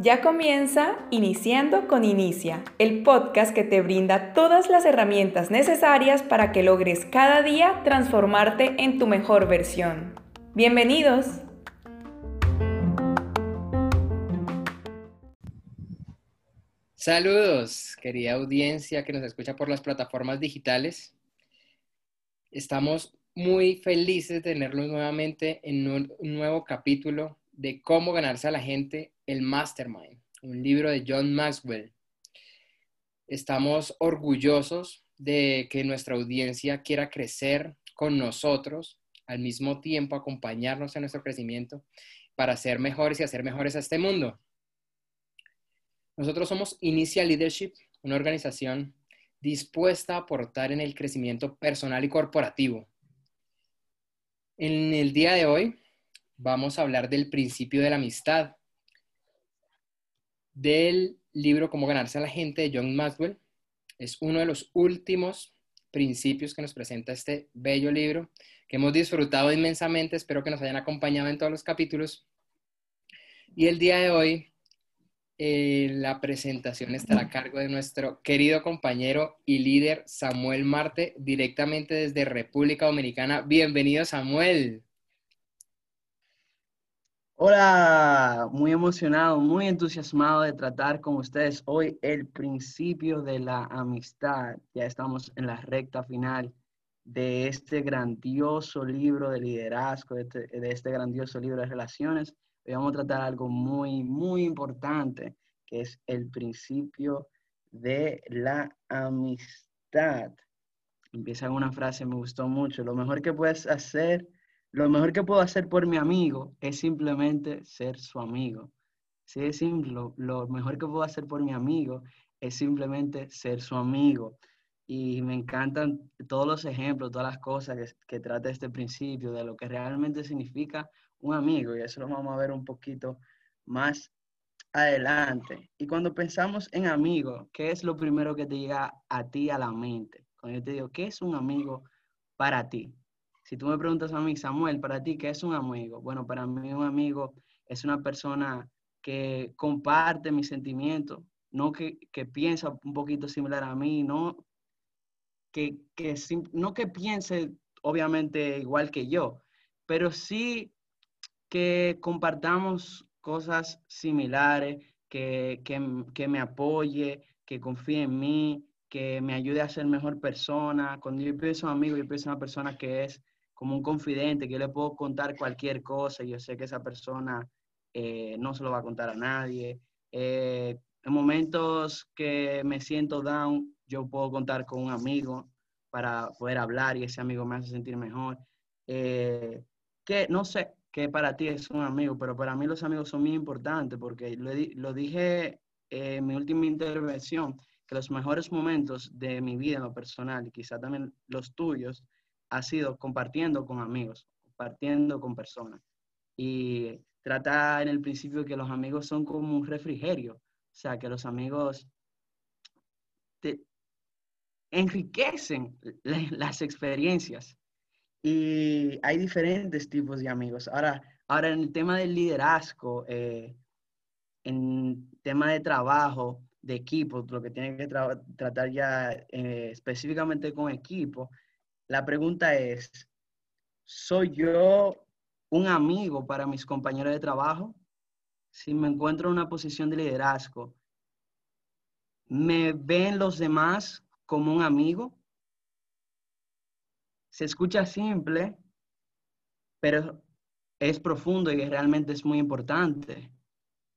Ya comienza Iniciando con Inicia, el podcast que te brinda todas las herramientas necesarias para que logres cada día transformarte en tu mejor versión. Bienvenidos. Saludos, querida audiencia que nos escucha por las plataformas digitales. Estamos muy felices de tenerlos nuevamente en un nuevo capítulo de cómo ganarse a la gente el Mastermind, un libro de John Maxwell. Estamos orgullosos de que nuestra audiencia quiera crecer con nosotros, al mismo tiempo acompañarnos en nuestro crecimiento para ser mejores y hacer mejores a este mundo. Nosotros somos Initial Leadership, una organización dispuesta a aportar en el crecimiento personal y corporativo. En el día de hoy vamos a hablar del principio de la amistad, del libro Cómo ganarse a la gente de John Maxwell. Es uno de los últimos principios que nos presenta este bello libro que hemos disfrutado inmensamente. Espero que nos hayan acompañado en todos los capítulos. Y el día de hoy eh, la presentación estará a cargo de nuestro querido compañero y líder Samuel Marte, directamente desde República Dominicana. Bienvenido, Samuel. Hola, muy emocionado, muy entusiasmado de tratar con ustedes hoy el principio de la amistad. Ya estamos en la recta final de este grandioso libro de liderazgo, de este, de este grandioso libro de relaciones. Vamos a tratar algo muy, muy importante, que es el principio de la amistad. Empieza una frase, me gustó mucho. Lo mejor que puedes hacer lo mejor que puedo hacer por mi amigo es simplemente ser su amigo. Sí, es simple. Lo, mejor que puedo hacer por mi amigo es simplemente ser su amigo. Y me encantan todos los ejemplos, todas las cosas que, que trata este principio, de lo que realmente significa un amigo. Y eso lo vamos a ver un poquito más adelante. Y cuando pensamos en amigo, ¿qué es lo primero que te llega a ti a la mente? Cuando yo te digo, ¿qué es un amigo para ti? Si tú me preguntas a mí, Samuel, para ti, ¿qué es un amigo? Bueno, para mí un amigo es una persona que comparte mis sentimientos, no que, piensa un poquito similar a mí, no que, no que piense obviamente igual que yo, pero sí que compartamos cosas similares, que, que, me apoye, que confíe en mí, que me ayude a ser mejor persona. Cuando yo pienso en amigo, yo pienso en una persona que es como un confidente, que yo le puedo contar cualquier cosa y yo sé que esa persona eh, no se lo va a contar a nadie. Eh, en momentos que me siento down, yo puedo contar con un amigo para poder hablar y ese amigo me hace sentir mejor. Eh, que no sé qué para ti es un amigo, pero para mí los amigos son muy importantes porque lo, lo dije en mi última intervención, que los mejores momentos de mi vida en lo personal y quizá también los tuyos ha sido compartiendo con amigos, compartiendo con personas. Y trata en el principio que los amigos son como un refrigerio, o sea, que los amigos te enriquecen las experiencias. Y hay diferentes tipos de amigos. Ahora, ahora en el tema del liderazgo, eh, en tema de trabajo, de equipo, lo que tiene que tratar ya eh, específicamente con equipo, la pregunta es, ¿soy yo un amigo para mis compañeros de trabajo? Si me encuentro en una posición de liderazgo, ¿me ven los demás como un amigo? Se escucha simple, pero es profundo y realmente es muy importante.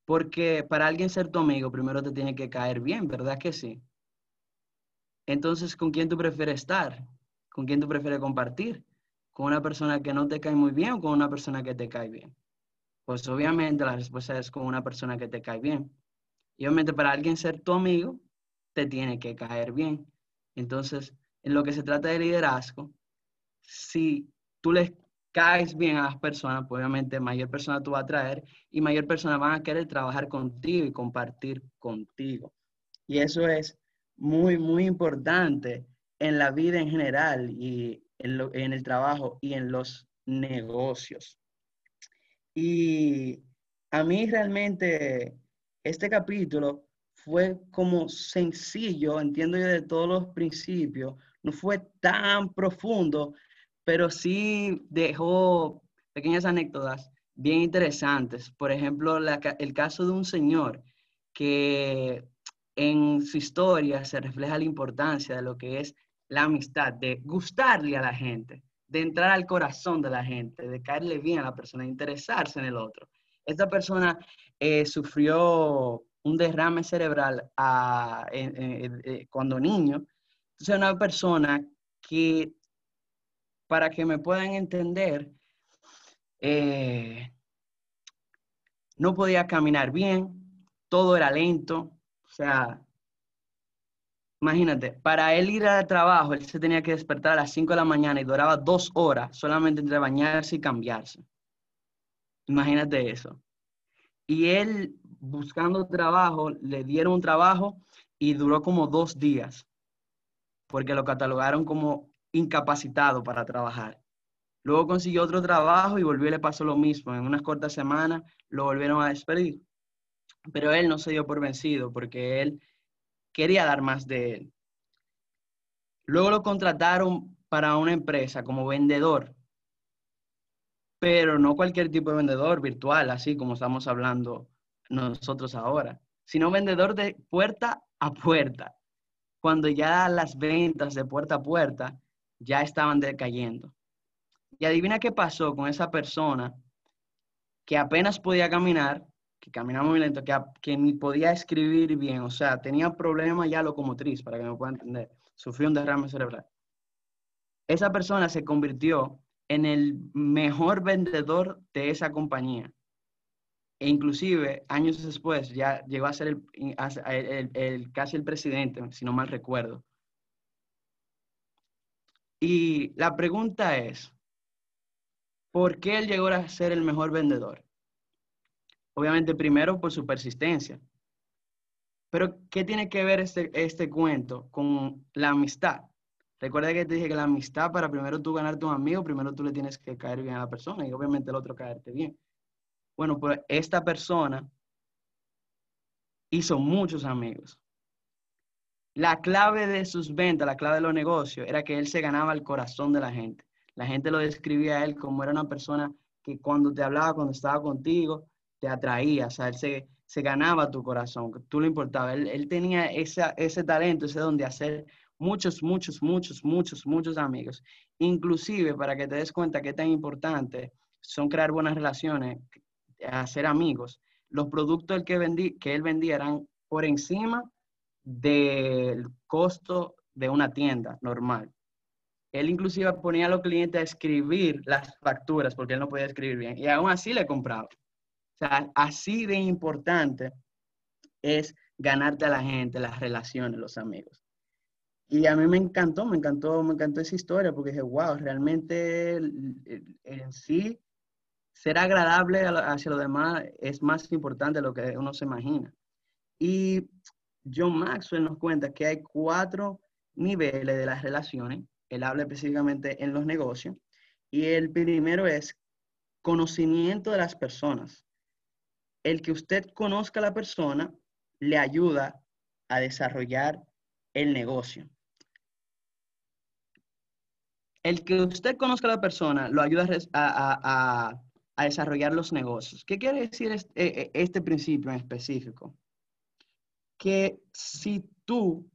Porque para alguien ser tu amigo, primero te tiene que caer bien, ¿verdad que sí? Entonces, ¿con quién tú prefieres estar? ¿Con quién tú prefieres compartir? ¿Con una persona que no te cae muy bien o con una persona que te cae bien? Pues obviamente la respuesta es con una persona que te cae bien. Y obviamente para alguien ser tu amigo, te tiene que caer bien. Entonces, en lo que se trata de liderazgo, si tú les caes bien a las personas, pues obviamente mayor persona tú vas a traer y mayor persona van a querer trabajar contigo y compartir contigo. Y eso es muy, muy importante en la vida en general y en, el trabajo y en los negocios. Y a mí realmente este capítulo fue como sencillo, entiendo yo de todos los principios, no fue tan profundo, pero sí dejó pequeñas anécdotas bien interesantes. Por ejemplo, el caso de un señor que en su historia se refleja la importancia de lo que es la amistad, de gustarle a la gente, de entrar al corazón de la gente, de caerle bien a la persona, de interesarse en el otro. Esta persona eh, sufrió un derrame cerebral eh, cuando niño. Entonces, una persona que, para que me puedan entender, eh, no podía caminar bien, todo era lento, o sea, imagínate, para él ir al trabajo, él se tenía que despertar a las 5 de la mañana y duraba dos horas solamente entre bañarse y cambiarse. Imagínate eso. Y él buscando trabajo, le dieron un trabajo y duró como dos días, porque lo catalogaron como incapacitado para trabajar. Luego consiguió otro trabajo y volvió y le pasó lo mismo. En unas cortas semanas lo volvieron a despedir. Pero él no se dio por vencido porque él quería dar más de él. Luego lo contrataron para una empresa como vendedor, pero no cualquier tipo de vendedor virtual, así como estamos hablando nosotros ahora, sino vendedor de puerta a puerta, cuando ya las ventas de puerta a puerta ya estaban decayendo. Y adivina qué pasó con esa persona que apenas podía caminar, que caminaba muy lento, que, que ni podía escribir bien, o sea, tenía problemas ya locomotriz, para que me puedan entender, sufrió un derrame cerebral. Esa persona se convirtió en el mejor vendedor de esa compañía e inclusive años después ya llegó a ser el, casi el presidente, si no mal recuerdo. Y la pregunta es, ¿por qué él llegó a ser el mejor vendedor? Obviamente primero por su persistencia. Pero ¿qué tiene que ver este, este cuento con la amistad? Recuerda que te dije que la amistad, para primero tú ganarte un amigo, primero tú le tienes que caer bien a la persona y obviamente el otro caerte bien. Bueno, pues esta persona hizo muchos amigos. La clave de sus ventas, la clave de los negocios, era que él se ganaba el corazón de la gente. La gente lo describía a él como era una persona que cuando te hablaba, cuando estaba contigo, te atraía, o sea, él se, ganaba tu corazón, tú le importaba. Él, tenía ese talento, ese don de hacer muchos, muchos, muchos, muchos, muchos amigos. Inclusive, para que te des cuenta qué tan importante son crear buenas relaciones, hacer amigos. Los productos que, vendí, que él vendía eran por encima del costo de una tienda normal. Él inclusive ponía a los clientes a escribir las facturas porque él no podía escribir bien y aún así le compraba. O sea, así de importante es ganarte a la gente, las relaciones, los amigos. Y a mí me encantó, me encantó, me encantó esa historia porque dije, wow, realmente en sí ser agradable hacia los demás es más importante de lo que uno se imagina. Y John Maxwell nos cuenta que hay cuatro niveles de las relaciones. Él habla específicamente en los negocios. Y el primero es conocimiento de las personas. El que usted conozca a la persona le ayuda a desarrollar el negocio. El que usted conozca a la persona lo ayuda a, desarrollar los negocios. ¿Qué quiere decir este, este, principio en específico? Que si tú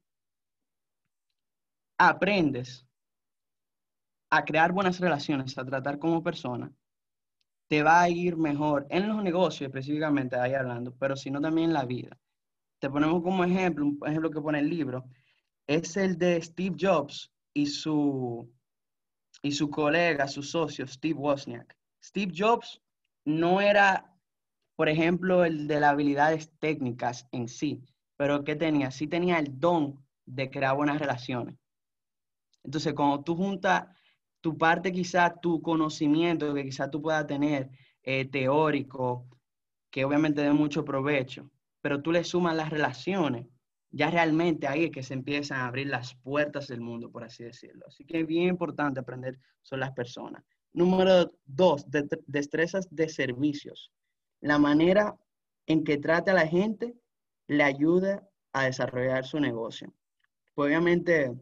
aprendes a crear buenas relaciones, a tratar como persona, te va a ir mejor en los negocios específicamente, ahí hablando, pero sino también en la vida. Te ponemos como ejemplo, un ejemplo que pone el libro, es el de Steve Jobs y su, y su colega, su socio, Steve Wozniak. Steve Jobs no era, por ejemplo, el de las habilidades técnicas en sí, pero ¿qué tenía? Sí tenía el don de crear buenas relaciones. Entonces, cuando tú juntas tu parte, quizá tu conocimiento que quizá tú puedas tener eh, teórico, que obviamente de mucho provecho, pero tú le sumas las relaciones, ya realmente ahí es que se empiezan a abrir las puertas del mundo, por así decirlo. Así que es bien importante aprender sobre las personas. Número dos, destrezas de servicios. La manera en que trata a la gente le ayuda a desarrollar su negocio. Obviamente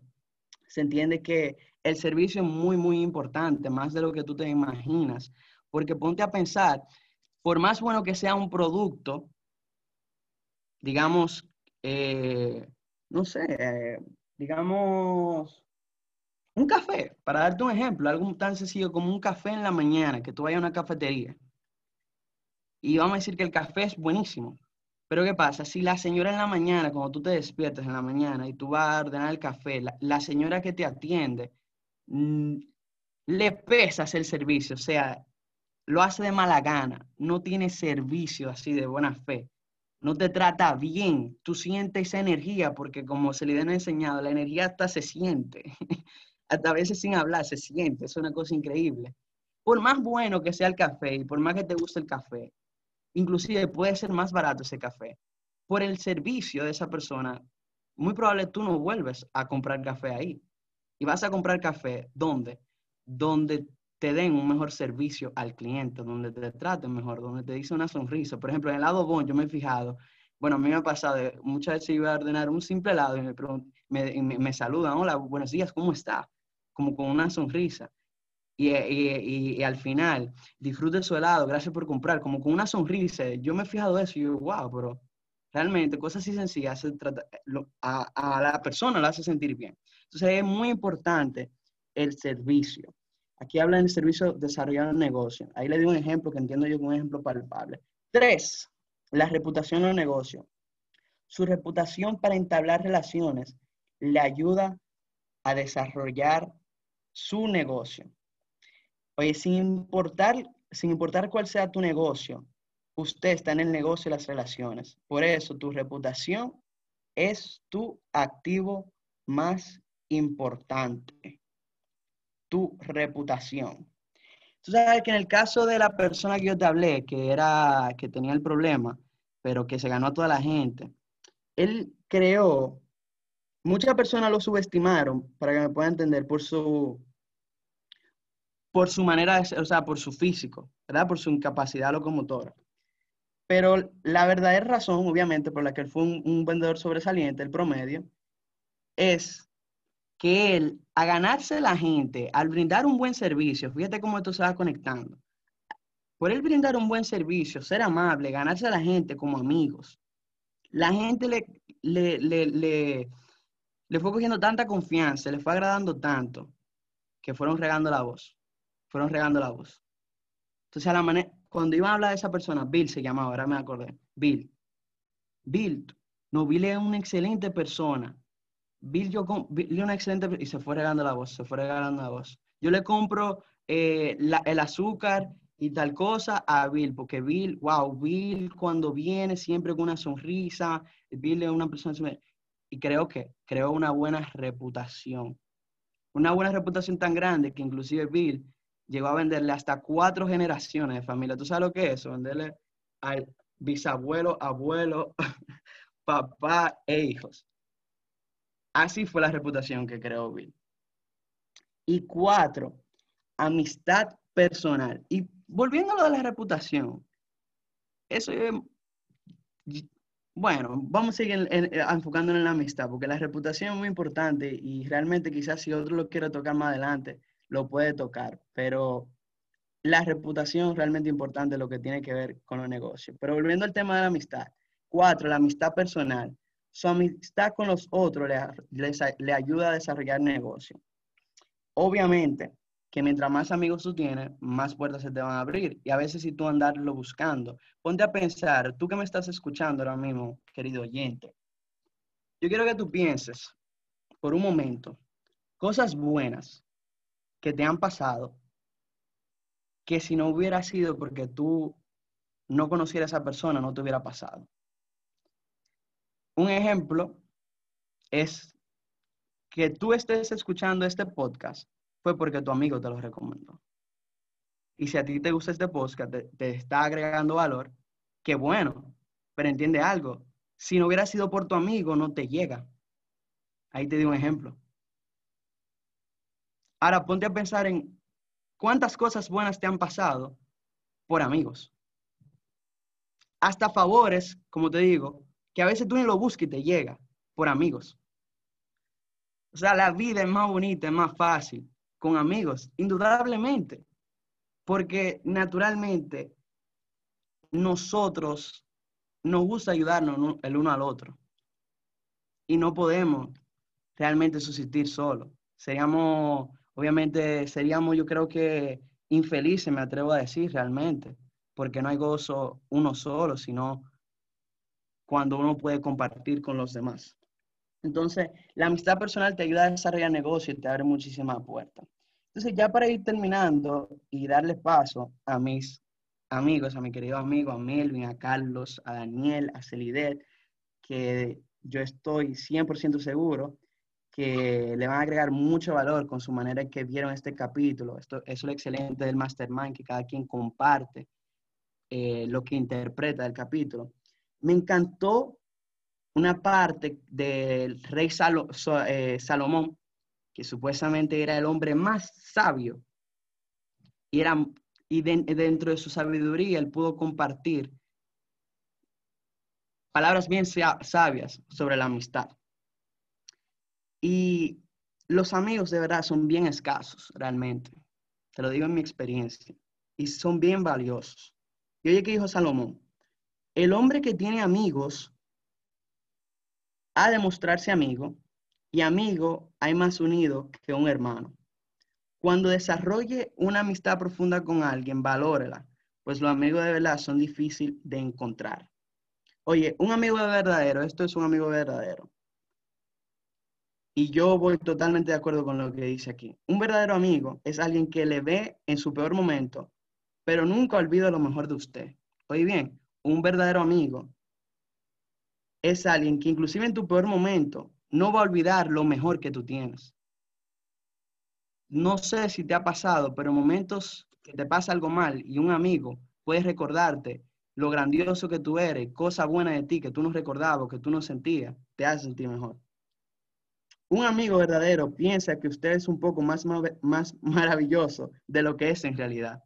se entiende que el servicio es muy, muy importante, más de lo que tú te imaginas, porque ponte a pensar, por más bueno que sea un producto, digamos, eh, no sé, eh, digamos, un café, para darte un ejemplo, algo tan sencillo como un café en la mañana, que tú vayas a una cafetería. Y vamos a decir que el café es buenísimo. Pero ¿qué pasa? Si la señora en la mañana, cuando tú te despiertas en la mañana y tú vas a ordenar el café, la, señora que te atiende mm, le pesas el servicio, o sea, lo hace de mala gana, no tiene servicio así de buena fe, no te trata bien, tú sientes esa energía porque como se le han enseñado, la energía hasta se siente, hasta a veces sin hablar se siente, es una cosa increíble. Por más bueno que sea el café y por más que te guste el café, inclusive puede ser más barato ese café. Por el servicio de esa persona, muy probable tú no vuelves a comprar café ahí. Y vas a comprar café, ¿dónde? Donde te den un mejor servicio al cliente, donde te traten mejor, donde te dicen una sonrisa. Por ejemplo, en el lado bon, yo me he fijado, bueno, a mí me ha pasado, muchas veces iba a ordenar un simple helado y me, me, me, saludan, hola, buenos días, ¿cómo está? Como con una sonrisa. Y, al final, disfrute su helado, gracias por comprar, como con una sonrisa. Yo me he fijado eso y yo, wow, pero realmente cosas así sencillas a, a la persona la hace sentir bien. Entonces es muy importante el servicio. Aquí habla del servicio desarrollar un negocio. Ahí le doy un ejemplo que entiendo yo como un ejemplo palpable. Tres, la reputación del negocio. Su reputación para entablar relaciones le ayuda a desarrollar su negocio. Oye, sin importar, sin importar cuál sea tu negocio, usted está en el negocio de las relaciones. Por eso tu reputación es tu activo más importante. Tu reputación. Tú sabes que en el caso de la persona que yo te hablé, que era que tenía el problema, pero que se ganó a toda la gente, él creó, muchas personas lo subestimaron, para que me pueda entender, por su por su manera de o sea, por su físico, ¿verdad? Por su incapacidad locomotora. Pero la verdadera razón, obviamente, por la que él fue un, vendedor sobresaliente, el promedio, es que él, a ganarse la gente, al brindar un buen servicio, fíjate cómo esto se conectando, por él brindar un buen servicio, ser amable, ganarse a la gente como amigos, la gente le, le, le, le fue cogiendo tanta confianza, le fue agradando tanto, que fueron regando la voz fueron regando la voz. Entonces, a la manera, cuando iban a hablar de esa persona, Bill se llamaba, ahora me acordé, Bill. Bill, no, Bill es una excelente persona. Bill, yo, Bill es una excelente y se fue regando la voz, se fue regando la voz. Yo le compro eh, el azúcar y tal cosa a Bill, porque Bill, wow, Bill cuando viene siempre con una sonrisa, Bill es una persona, y creo que creó una buena reputación. Una buena reputación tan grande que inclusive Bill llegó a venderle hasta cuatro generaciones de familia. ¿Tú sabes lo que es eso? Venderle al bisabuelo, abuelo, papá e hijos. Así fue la reputación que creó Bill. Y cuatro, amistad personal. Y volviendo a lo de la reputación, eso es, bueno, vamos a seguir enfocándonos en la amistad, porque la reputación es muy importante y realmente quizás si otro lo quiere tocar más adelante, lo puede tocar, pero la reputación es realmente importante lo que tiene que ver con los negocios. Pero volviendo al tema de la amistad. Cuatro, la amistad personal. Su amistad con los otros le, le ayuda a desarrollar negocio. Obviamente que mientras más amigos tú tienes, más puertas se te van a abrir. Y a veces si tú andarlo buscando, ponte a pensar, tú que me estás escuchando ahora mismo, querido oyente, yo quiero que tú pienses por un momento cosas buenas que te han pasado que si no hubiera sido porque tú no conocieras a esa persona, no te hubiera pasado. Un ejemplo es que tú estés escuchando este podcast fue porque tu amigo te lo recomendó. Y si a ti te gusta este podcast, te, está agregando valor, qué bueno, pero entiende algo, si no hubiera sido por tu amigo, no te llega. Ahí te di un ejemplo. Ahora ponte a pensar en ¿Cuántas cosas buenas te han pasado por amigos? Hasta favores, como te digo, que a veces tú ni lo buscas y te llega por amigos. O sea, la vida es más bonita, es más fácil con amigos, indudablemente, porque naturalmente nosotros nos gusta ayudarnos el uno al otro y no podemos realmente subsistir solos. Seríamos, obviamente, seríamos yo creo que infelices, me atrevo a decir realmente, porque no hay gozo uno solo, sino cuando uno puede compartir con los demás. Entonces, la amistad personal te ayuda a desarrollar negocios y te abre muchísimas puertas. Entonces, ya para ir terminando y darle paso a mis amigos, a mi querido amigo, a Melvin, a Carlos, a Daniel, a Celidet, que yo estoy 100% seguro que le van a agregar mucho valor con su manera en que vieron este capítulo. Esto, es lo excelente del mastermind, que cada quien comparte eh, lo que interpreta del capítulo. Me encantó una parte del rey eh, Salomón, que supuestamente era el hombre más sabio, y, era, y dentro de su sabiduría él pudo compartir palabras bien sabias sobre la amistad. Y los amigos de verdad son bien escasos, realmente. Te lo digo en mi experiencia. Y son bien valiosos. Y oye que dijo Salomón, el hombre que tiene amigos ha de mostrarse amigo y amigo hay más unido que un hermano. Cuando desarrolle una amistad profunda con alguien, valórela, pues los amigos de verdad son difíciles de encontrar. Oye, un amigo verdadero, esto es un amigo verdadero. Y yo voy totalmente de acuerdo con lo que dice aquí. Un verdadero amigo es alguien que le ve en su peor momento, pero nunca olvida lo mejor de usted. Oye bien, un verdadero amigo es alguien que inclusive en tu peor momento no va a olvidar lo mejor que tú tienes. No sé si te ha pasado, pero en momentos que te pasa algo mal y un amigo puede recordarte lo grandioso que tú eres, cosas buenas de ti que tú no recordabas, que tú no sentías, te hace sentir mejor. Un amigo verdadero piensa que usted es un poco más, más maravilloso de lo que es en realidad.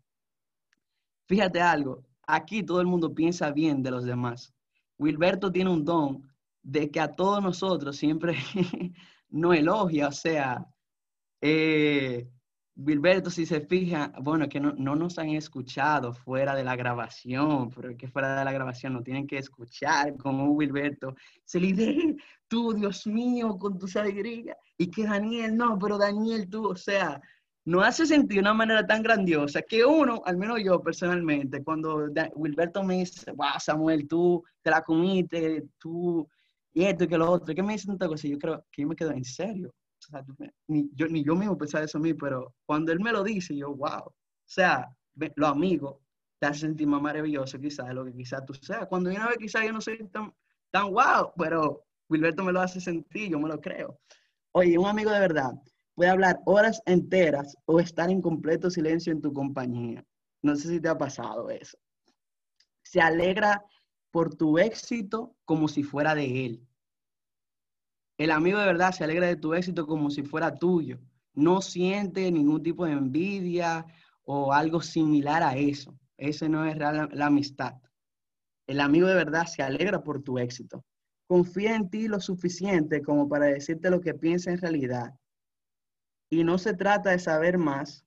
Fíjate algo, aquí todo el mundo piensa bien de los demás. Wilberto tiene un don de que a todos nosotros siempre no elogia, o sea, eh, Wilberto, si se fija, bueno, que no, nos han escuchado fuera de la grabación, pero que fuera de la grabación no tienen que escuchar como Wilberto se dice, tú, Dios mío, con tu alegría, y que Daniel, no, pero Daniel, tú, o sea, no hace sentido de una manera tan grandiosa que uno, al menos yo personalmente, cuando Wilberto me dice, wow, Samuel, tú te la comiste, tú, y esto y que lo otro, ¿qué me dice tanta cosa? Yo creo que yo me quedo en serio. Ni, yo, ni yo mismo pensaba eso a mí, pero cuando él me lo dice, yo, wow. O sea, lo amigo te hace sentir más maravilloso quizás de lo que quizás tú seas. Cuando una vez quizás yo no soy tan, tan wow, pero Wilberto me lo hace sentir, yo me lo creo. Oye, un amigo de verdad puede hablar horas enteras o estar en completo silencio en tu compañía. No sé si te ha pasado eso. Se alegra por tu éxito como si fuera de él. El amigo de verdad se alegra de tu éxito como si fuera tuyo. No siente ningún tipo de envidia o algo similar a eso. Ese no es la, la amistad. El amigo de verdad se alegra por tu éxito. Confía en ti lo suficiente como para decirte lo que piensa en realidad y no se trata de saber más,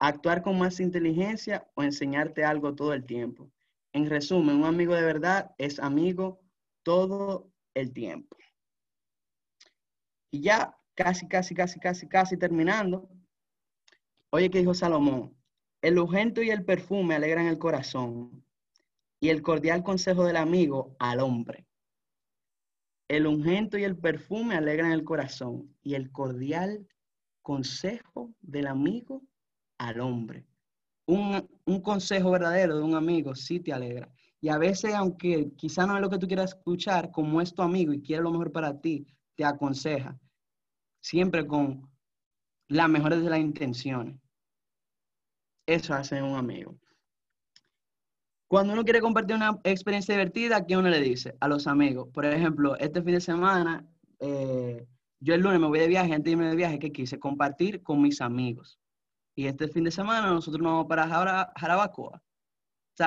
actuar con más inteligencia o enseñarte algo todo el tiempo. En resumen, un amigo de verdad es amigo todo el tiempo. Y ya casi, casi, casi, casi, casi terminando. Oye, que dijo Salomón, el ungento y el perfume alegran el corazón y el cordial consejo del amigo al hombre. El ungento y el perfume alegran el corazón y el cordial consejo del amigo al hombre. Un, consejo verdadero de un amigo sí te alegra. Y a veces, aunque quizá no es lo que tú quieras escuchar, como es tu amigo y quiere lo mejor para ti, te aconseja. Siempre con las mejores de las intenciones. Eso hace un amigo. Cuando uno quiere compartir una experiencia divertida, ¿qué uno le dice? A los amigos. Por ejemplo, este fin de semana, eh, yo el lunes me voy de viaje, antes de irme de viaje, que quise compartir con mis amigos. Y este fin de semana nosotros nos vamos para Jarabacoa.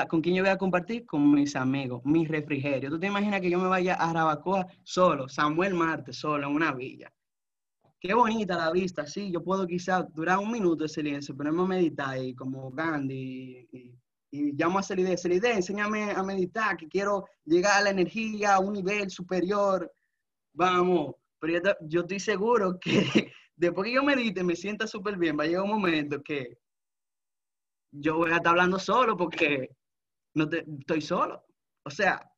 ¿Con quién yo voy a compartir? Con mis amigos, mis refrigerios. ¿Tú te imaginas que yo me vaya a Jarabacoa solo, Samuel Marte, solo, en una villa? Qué bonita la vista, sí. Yo puedo quizás durar un minuto de silencio, ponerme a meditar y como Gandhi y, y llamo a Celide, Celide, enséñame a meditar, que quiero llegar a la energía, a un nivel superior. Vamos, pero yo, yo estoy seguro que después que yo medite, me sienta súper bien, va a llegar un momento que yo voy a estar hablando solo porque no estoy solo. O sea,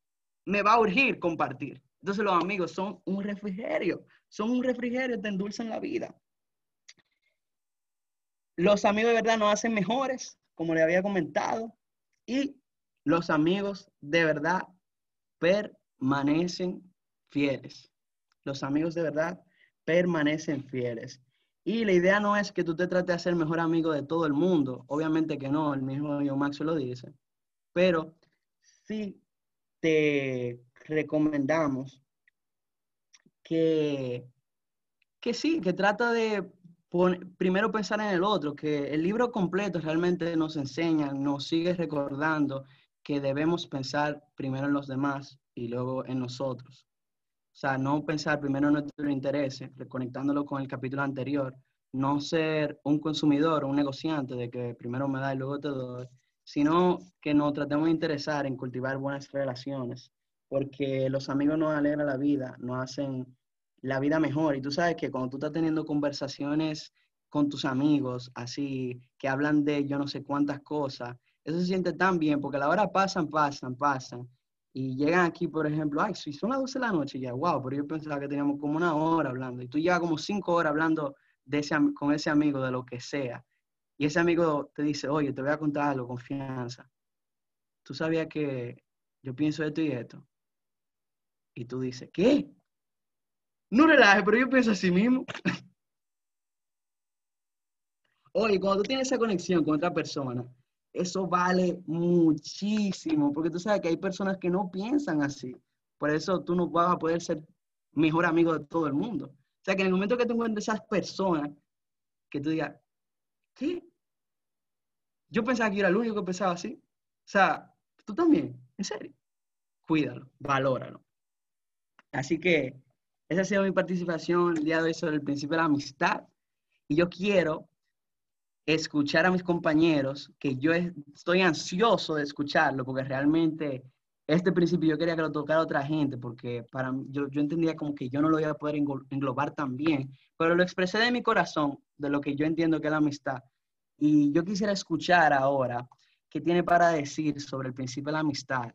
me va a urgir compartir. Entonces los amigos son un refrigerio, son un refrigerio, te endulzan la vida. Los amigos de verdad nos hacen mejores, como le había comentado, y los amigos de verdad permanecen fieles. Los amigos de verdad permanecen fieles. Y la idea no es que tú te trates de ser mejor amigo de todo el mundo. Obviamente que no, el mismo yo Max lo dice. Pero sí te recomendamos que, que sí, que trata de primero pensar en el otro, que el libro completo realmente nos enseña, nos sigue recordando que debemos pensar primero en los demás y luego en nosotros. O sea, no pensar primero en nuestro interés, reconectándolo con el capítulo anterior, no ser un consumidor un negociante de que primero me da y luego te doy, sino que nos tratemos de interesar en cultivar buenas relaciones, porque los amigos nos alegran la vida, nos hacen la vida mejor. Y tú sabes que cuando tú estás teniendo conversaciones con tus amigos, así, que hablan de yo no sé cuántas cosas, eso se siente tan bien, porque a la hora pasan, pasan, pasan, y llegan aquí, por ejemplo, ay, si son las 12 de la noche, ya, wow, pero yo pensaba que teníamos como una hora hablando, y tú llevas como cinco horas hablando de con ese amigo de lo que sea, y ese amigo te dice, oye, te voy a contar algo, confianza. Tú sabías que yo pienso esto y esto. Y tú dices, ¿qué? No relaje, pero yo pienso así mismo. Oye, cuando tú tienes esa conexión con otra persona, eso vale muchísimo, porque tú sabes que hay personas que no piensan así. Por eso tú no vas a poder ser mejor amigo de todo el mundo. O sea, que en el momento que tú encuentres esas personas, que tú digas, ¿qué? Yo pensaba que era el único que pensaba así. O sea, tú también, en serio. Cuídalo, valóralo. Así que esa ha sido mi participación el día de hoy sobre el principio de la amistad. Y yo quiero escuchar a mis compañeros, que yo estoy ansioso de escucharlo, porque realmente este principio yo quería que lo tocara otra gente, porque para yo, yo entendía como que yo no lo iba a poder englobar tan bien, pero lo expresé de mi corazón, de lo que yo entiendo que es la amistad. Y yo quisiera escuchar ahora qué tiene para decir sobre el principio de la amistad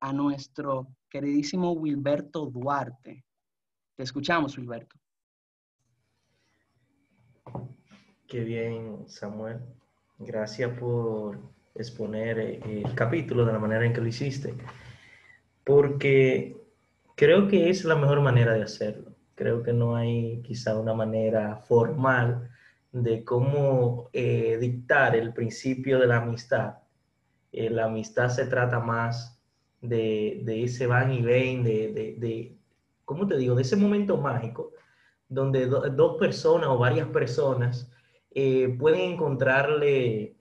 a nuestro queridísimo Wilberto Duarte. Te escuchamos, Wilberto. Qué bien, Samuel. Gracias por exponer eh, el capítulo de la manera en que lo hiciste, porque creo que es la mejor manera de hacerlo. Creo que no hay quizá una manera formal de cómo eh, dictar el principio de la amistad. Eh, la amistad se trata más de, ese van y ven, de, de, de, ¿cómo te digo? De ese momento mágico donde dos personas o varias personas eh, pueden encontrarle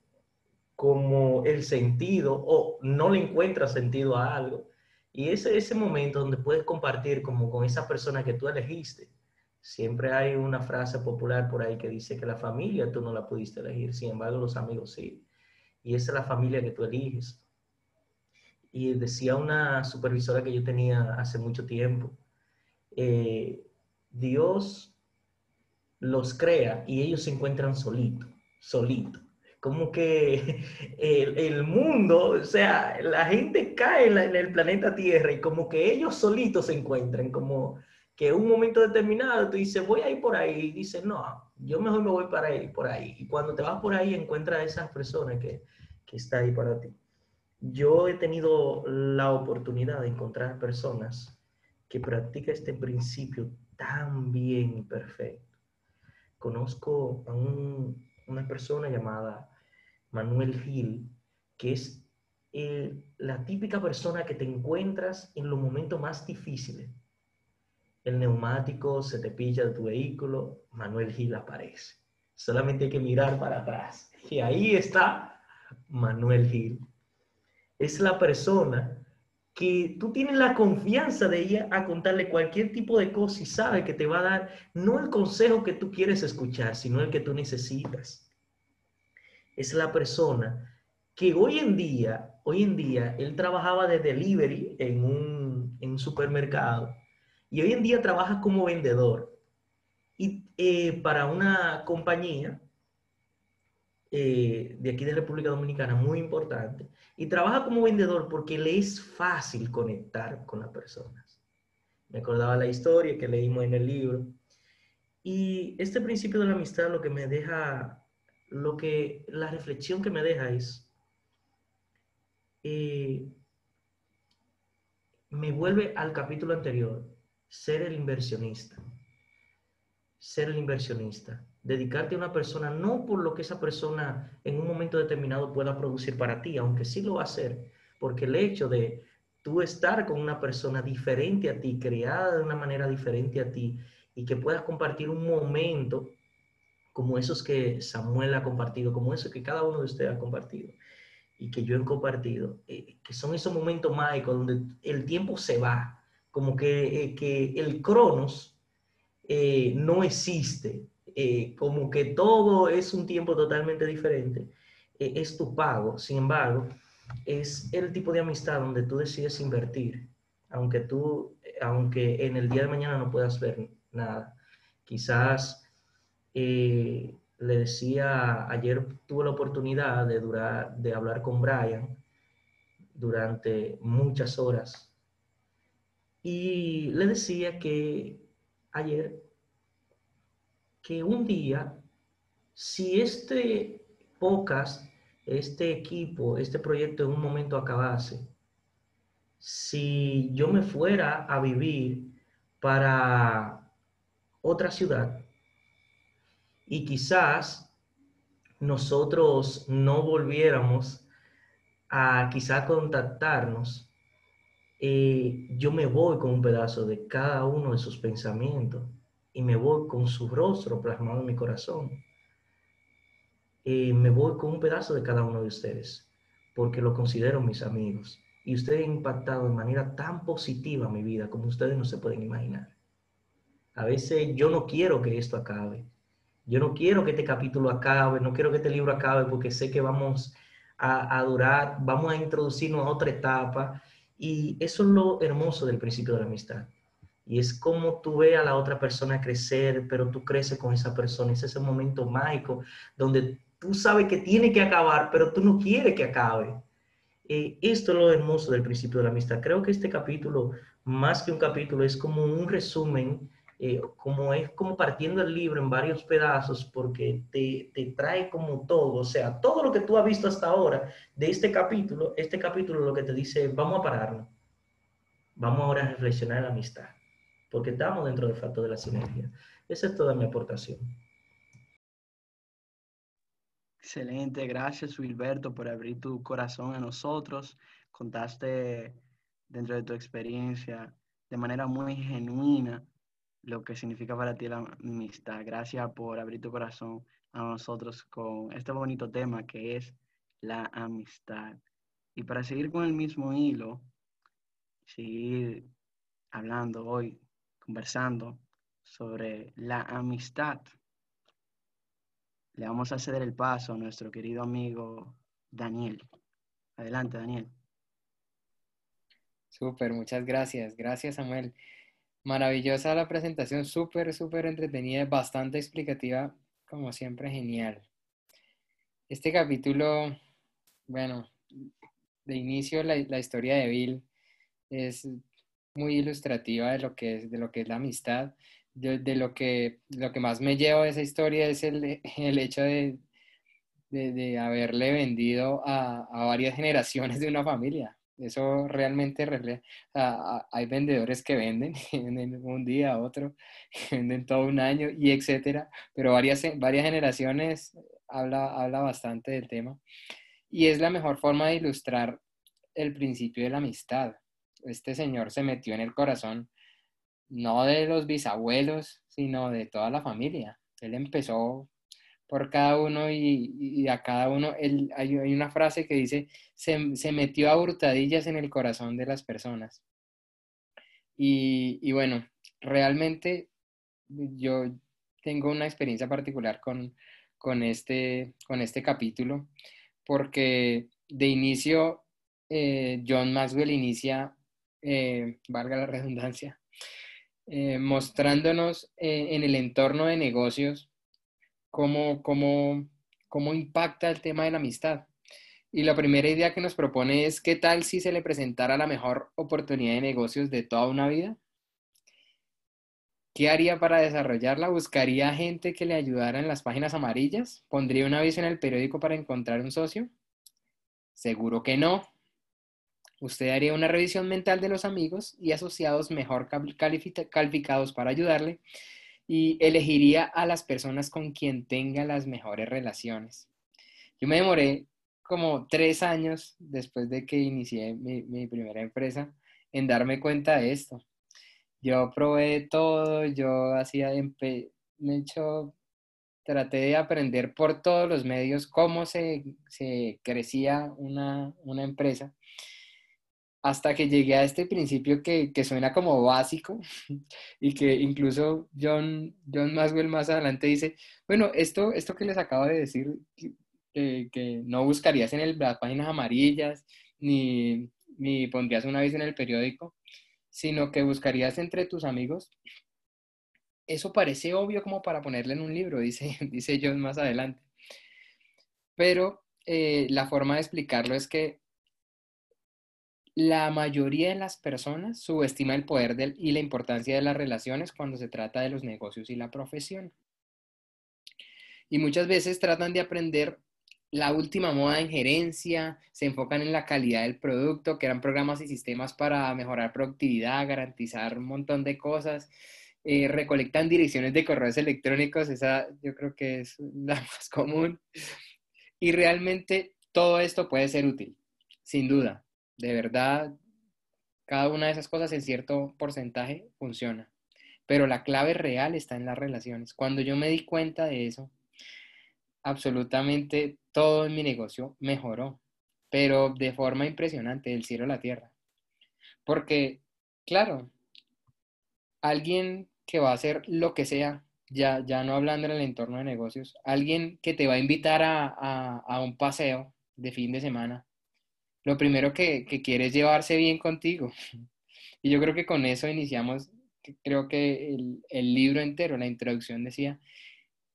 como el sentido o no le encuentra sentido a algo. Y ese ese momento donde puedes compartir como con esa persona que tú elegiste. Siempre hay una frase popular por ahí que dice que la familia tú no la pudiste elegir, sin embargo los amigos sí. Y esa es la familia que tú eliges. Y decía una supervisora que yo tenía hace mucho tiempo, eh, Dios los crea y ellos se encuentran solitos, solitos. Como que el, mundo, o sea, la gente cae en, el planeta Tierra y como que ellos solitos se encuentran, como que en un momento determinado tú dices, voy a ir por ahí, y dices, no, yo mejor me voy para ahí, por ahí. Y cuando te vas por ahí encuentras a esas personas que, que está ahí para ti. Yo he tenido la oportunidad de encontrar personas que practican este principio tan bien y perfecto conozco a una persona llamada Manuel Gil, que es eh, la típica persona que te encuentras en los momentos más difíciles. El neumático se te pilla de tu vehículo, Manuel Gil aparece. Solamente hay que mirar para atrás Y ahí está Manuel Gil. Es la persona que tú tienes la confianza de ella a contarle cualquier tipo de cosa y sabe que te va a dar no el consejo que tú quieres escuchar, sino el que tú necesitas. Es la persona que hoy en día, hoy en día, él trabajaba de delivery en un, en un supermercado y hoy en día trabaja como vendedor. Y eh, para una compañía eh, de aquí de República Dominicana muy importante y trabaja como vendedor porque le es fácil conectar con las personas. Me acordaba la historia que leímos en el libro. Y este principio de la amistad lo que me deja, lo que, la reflexión que me deja es, eh, me vuelve al capítulo anterior, ser el inversionista. Ser el inversionista dedicarte a una persona no por lo que esa persona en un momento determinado pueda producir para ti, aunque sí lo va a hacer, porque el hecho de tú estar con una persona diferente a ti, creada de una manera diferente a ti, y que puedas compartir un momento como esos que Samuel ha compartido, como esos que cada uno de ustedes ha compartido y que yo he compartido, eh, que son esos momentos mágicos donde el tiempo se va, como que, eh, que el cronos eh, no existe, como que todo es un tiempo totalmente diferente, es tu pago. Sin embargo, es el tipo de amistad donde tú decides invertir, aunque tú, aunque en el día de mañana no puedas ver nada. Quizás eh, le decía, ayer tuve la oportunidad de, durar, de hablar con Brian durante muchas horas. Y le decía que ayer que un día, si este podcast, este equipo, este proyecto en un momento acabase, si yo me fuera a vivir para otra ciudad y quizás nosotros no volviéramos a quizá contactarnos, eh, yo me voy con un pedazo de cada uno de sus pensamientos y me voy con su rostro plasmado en mi corazón. Y me voy con un pedazo de cada uno de ustedes, porque lo considero mis amigos. Y ustedes han impactado de manera tan positiva mi vida como ustedes no se pueden imaginar. A veces yo no quiero que esto acabe. Yo no quiero que este capítulo acabe, no quiero que este libro acabe porque sé que vamos a, durar, vamos a introducirnos a otra etapa. Y eso es lo hermoso del principio de la amistad y es como tú ves a la otra persona crecer, pero tú creces con esa persona. Es ese momento mágico donde tú sabes que tiene que acabar, pero tú no quieres que acabe. Eh, esto es lo hermoso del principio de la amistad. Creo que este capítulo, más que un capítulo, es como un resumen, eh, como es como partiendo el libro en varios pedazos, porque te, te trae como todo, o sea, todo lo que tú has visto hasta ahora de este capítulo, este capítulo lo que te dice, vamos a pararnos, vamos ahora a reflexionar en la amistad porque estamos dentro del factor de la sinergia. Esa es toda mi aportación. Excelente, gracias Wilberto por abrir tu corazón a nosotros. Contaste dentro de tu experiencia de manera muy genuina lo que significa para ti la amistad. Gracias por abrir tu corazón a nosotros con este bonito tema que es la amistad. Y para seguir con el mismo hilo, seguir hablando hoy conversando sobre la amistad. Le vamos a ceder el paso a nuestro querido amigo Daniel. Adelante, Daniel. Súper, muchas gracias. Gracias, Samuel. Maravillosa la presentación, súper, súper entretenida, bastante explicativa, como siempre, genial. Este capítulo, bueno, de inicio la, la historia de Bill es muy ilustrativa de lo que es, de lo que es la amistad. De, lo, que, lo que más me llevo de esa historia es el, el hecho de, de, haberle vendido a, a, varias generaciones de una familia. Eso realmente, hay vendedores que venden, venden un día, otro, venden todo un año y etcétera, pero varias, varias generaciones habla, habla bastante del tema. Y es la mejor forma de ilustrar el principio de la amistad este señor se metió en el corazón no de los bisabuelos, sino de toda la familia. Él empezó por cada uno y, a cada uno. hay, hay, una frase que dice, se, se, metió a hurtadillas en el corazón de las personas. Y, y bueno, realmente yo tengo una experiencia particular con, con, este, con este capítulo, porque de inicio eh, John Maxwell inicia, eh, valga la redundancia, eh, mostrándonos en el entorno de negocios cómo, cómo, cómo impacta el tema de la amistad. Y la primera idea que nos propone es, ¿qué tal si se le presentara la mejor oportunidad de negocios de toda una vida? ¿Qué haría para desarrollarla? ¿Buscaría gente que le ayudara en las páginas amarillas? ¿Pondría un aviso en el periódico para encontrar un socio? Seguro que no. Usted haría una revisión mental de los amigos y asociados mejor calificados para ayudarle y elegiría a las personas con quien tenga las mejores relaciones. Yo me demoré como tres años después de que inicié mi, primera empresa en darme cuenta de esto. Yo probé todo, yo hacía, me hecho, traté de aprender por todos los medios cómo se, crecía una, una empresa hasta que llegué a este principio que, suena como básico y que incluso John, John Maswell más adelante dice, bueno, esto, esto que les acabo de decir, que, no buscarías en las páginas amarillas ni, ni pondrías una vez en el periódico, sino que buscarías entre tus amigos. Eso parece obvio como para ponerle en un libro, dice, dice John más adelante. Pero eh, la forma de explicarlo es que la mayoría de las personas subestima el poder y la importancia de las relaciones cuando se trata de los negocios y la profesión. Y muchas veces tratan de aprender la última moda en gerencia, se enfocan en la calidad del producto, crean programas y sistemas para mejorar productividad, garantizar un montón de cosas, eh, recolectan direcciones de correos electrónicos, esa yo creo que es la más común. Y realmente todo esto puede ser útil, sin duda, de verdad, cada una de esas cosas en cierto porcentaje funciona. Pero la clave real está en las relaciones. Cuando yo me di cuenta de eso, absolutamente todo en mi negocio mejoró, pero de forma impresionante, del cielo a la tierra. Porque, claro, alguien que va a hacer lo que sea, ya, ya no hablando en el entorno de negocios, alguien que te va a invitar a, a un paseo de fin de semana, lo primero que, que quiere es llevarse bien contigo. Y yo creo que con eso iniciamos, creo que el, el libro entero, la introducción decía,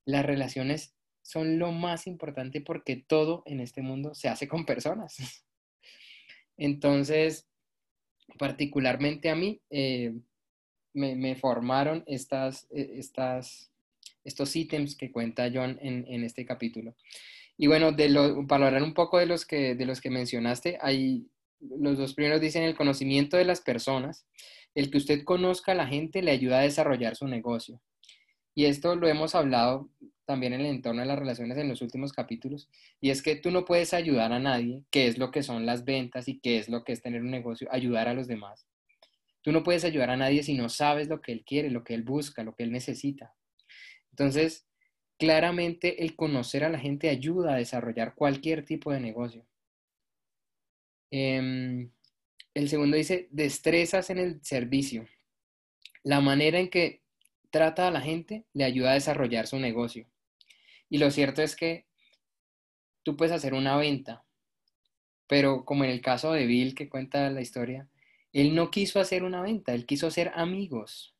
las relaciones son lo más importante porque todo en este mundo se hace con personas. Entonces, particularmente a mí, eh, me, me, formaron estas, e, estas, estos ítems que cuenta John en, en este capítulo. Y bueno, de lo, para hablar un poco de los que, de los que mencionaste, hay, los dos primeros dicen el conocimiento de las personas. El que usted conozca a la gente le ayuda a desarrollar su negocio. Y esto lo hemos hablado también en el entorno de las relaciones en los últimos capítulos. Y es que tú no puedes ayudar a nadie, qué es lo que son las ventas y qué es lo que es tener un negocio, ayudar a los demás. Tú no puedes ayudar a nadie si no sabes lo que él quiere, lo que él busca, lo que él necesita. Entonces, claramente el conocer a la gente ayuda a desarrollar cualquier tipo de negocio. Em, el segundo dice, destrezas en el servicio. La manera en que trata a la gente le ayuda a desarrollar su negocio. Y lo cierto es que tú puedes hacer una venta, pero como en el caso de Bill que cuenta la historia, él no quiso hacer una venta, él quiso ser amigos.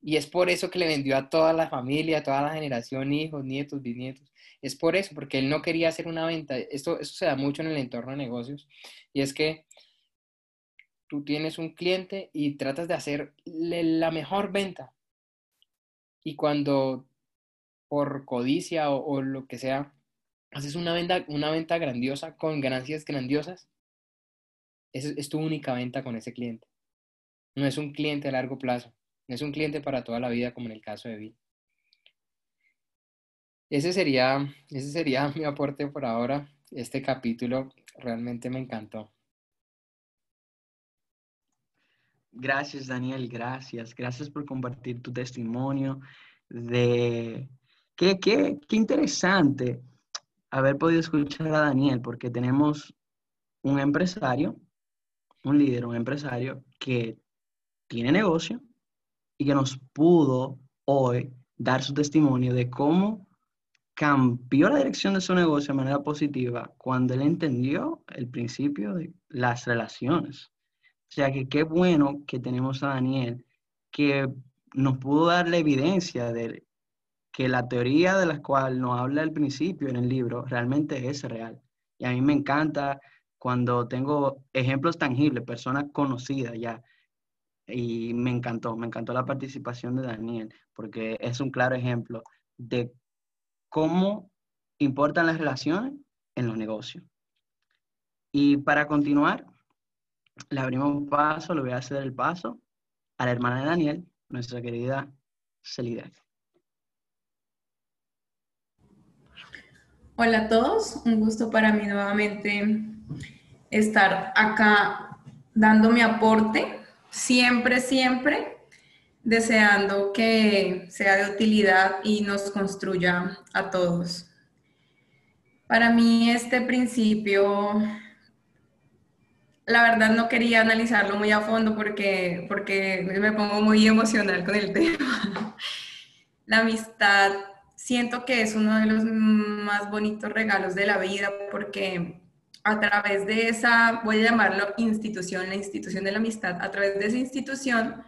Y es por eso que le vendió a toda la familia, a toda la generación, hijos, nietos, bisnietos. Es por eso, porque él no quería hacer una venta. Esto, se da mucho en el entorno de negocios. Y es que tú tienes un cliente y tratas de hacerle la mejor venta. Y cuando por codicia o, lo que sea, haces una venta, una venta grandiosa con ganancias grandiosas, es tu única venta con ese cliente. No es un cliente a largo plazo es un cliente para toda la vida, como en el caso de Bill. Ese sería, ese sería mi aporte por ahora. Este capítulo realmente me encantó. Gracias, Daniel, gracias. Gracias por compartir tu testimonio de qué, qué, qué interesante haber podido escuchar a Daniel, porque tenemos un empresario, un líder, un empresario que tiene negocio y que nos pudo hoy dar su testimonio de cómo cambió la dirección de su negocio de manera positiva cuando él entendió el principio de las relaciones. O sea que qué bueno que tenemos a Daniel que nos pudo dar la evidencia de que la teoría de la cual nos habla al principio en el libro realmente es real. Y a mí me encanta cuando tengo ejemplos tangibles, personas conocidas ya. Y me encantó, me encantó la participación de Daniel, porque es un claro ejemplo de cómo importan las relaciones en los negocios. Y para continuar, le abrimos un paso, le voy a hacer el paso a la hermana de Daniel, nuestra querida Celida. Hola a todos, un gusto para mí nuevamente estar acá dando mi aporte, siempre, siempre deseando que sea de utilidad y nos construya a todos. Para mí este principio, la verdad no quería analizarlo muy a fondo porque, porque me pongo muy emocional con el tema. La amistad siento que es uno de los más bonitos regalos de la vida porque a través de esa, voy a llamarlo institución, la institución de la amistad, a través de esa institución,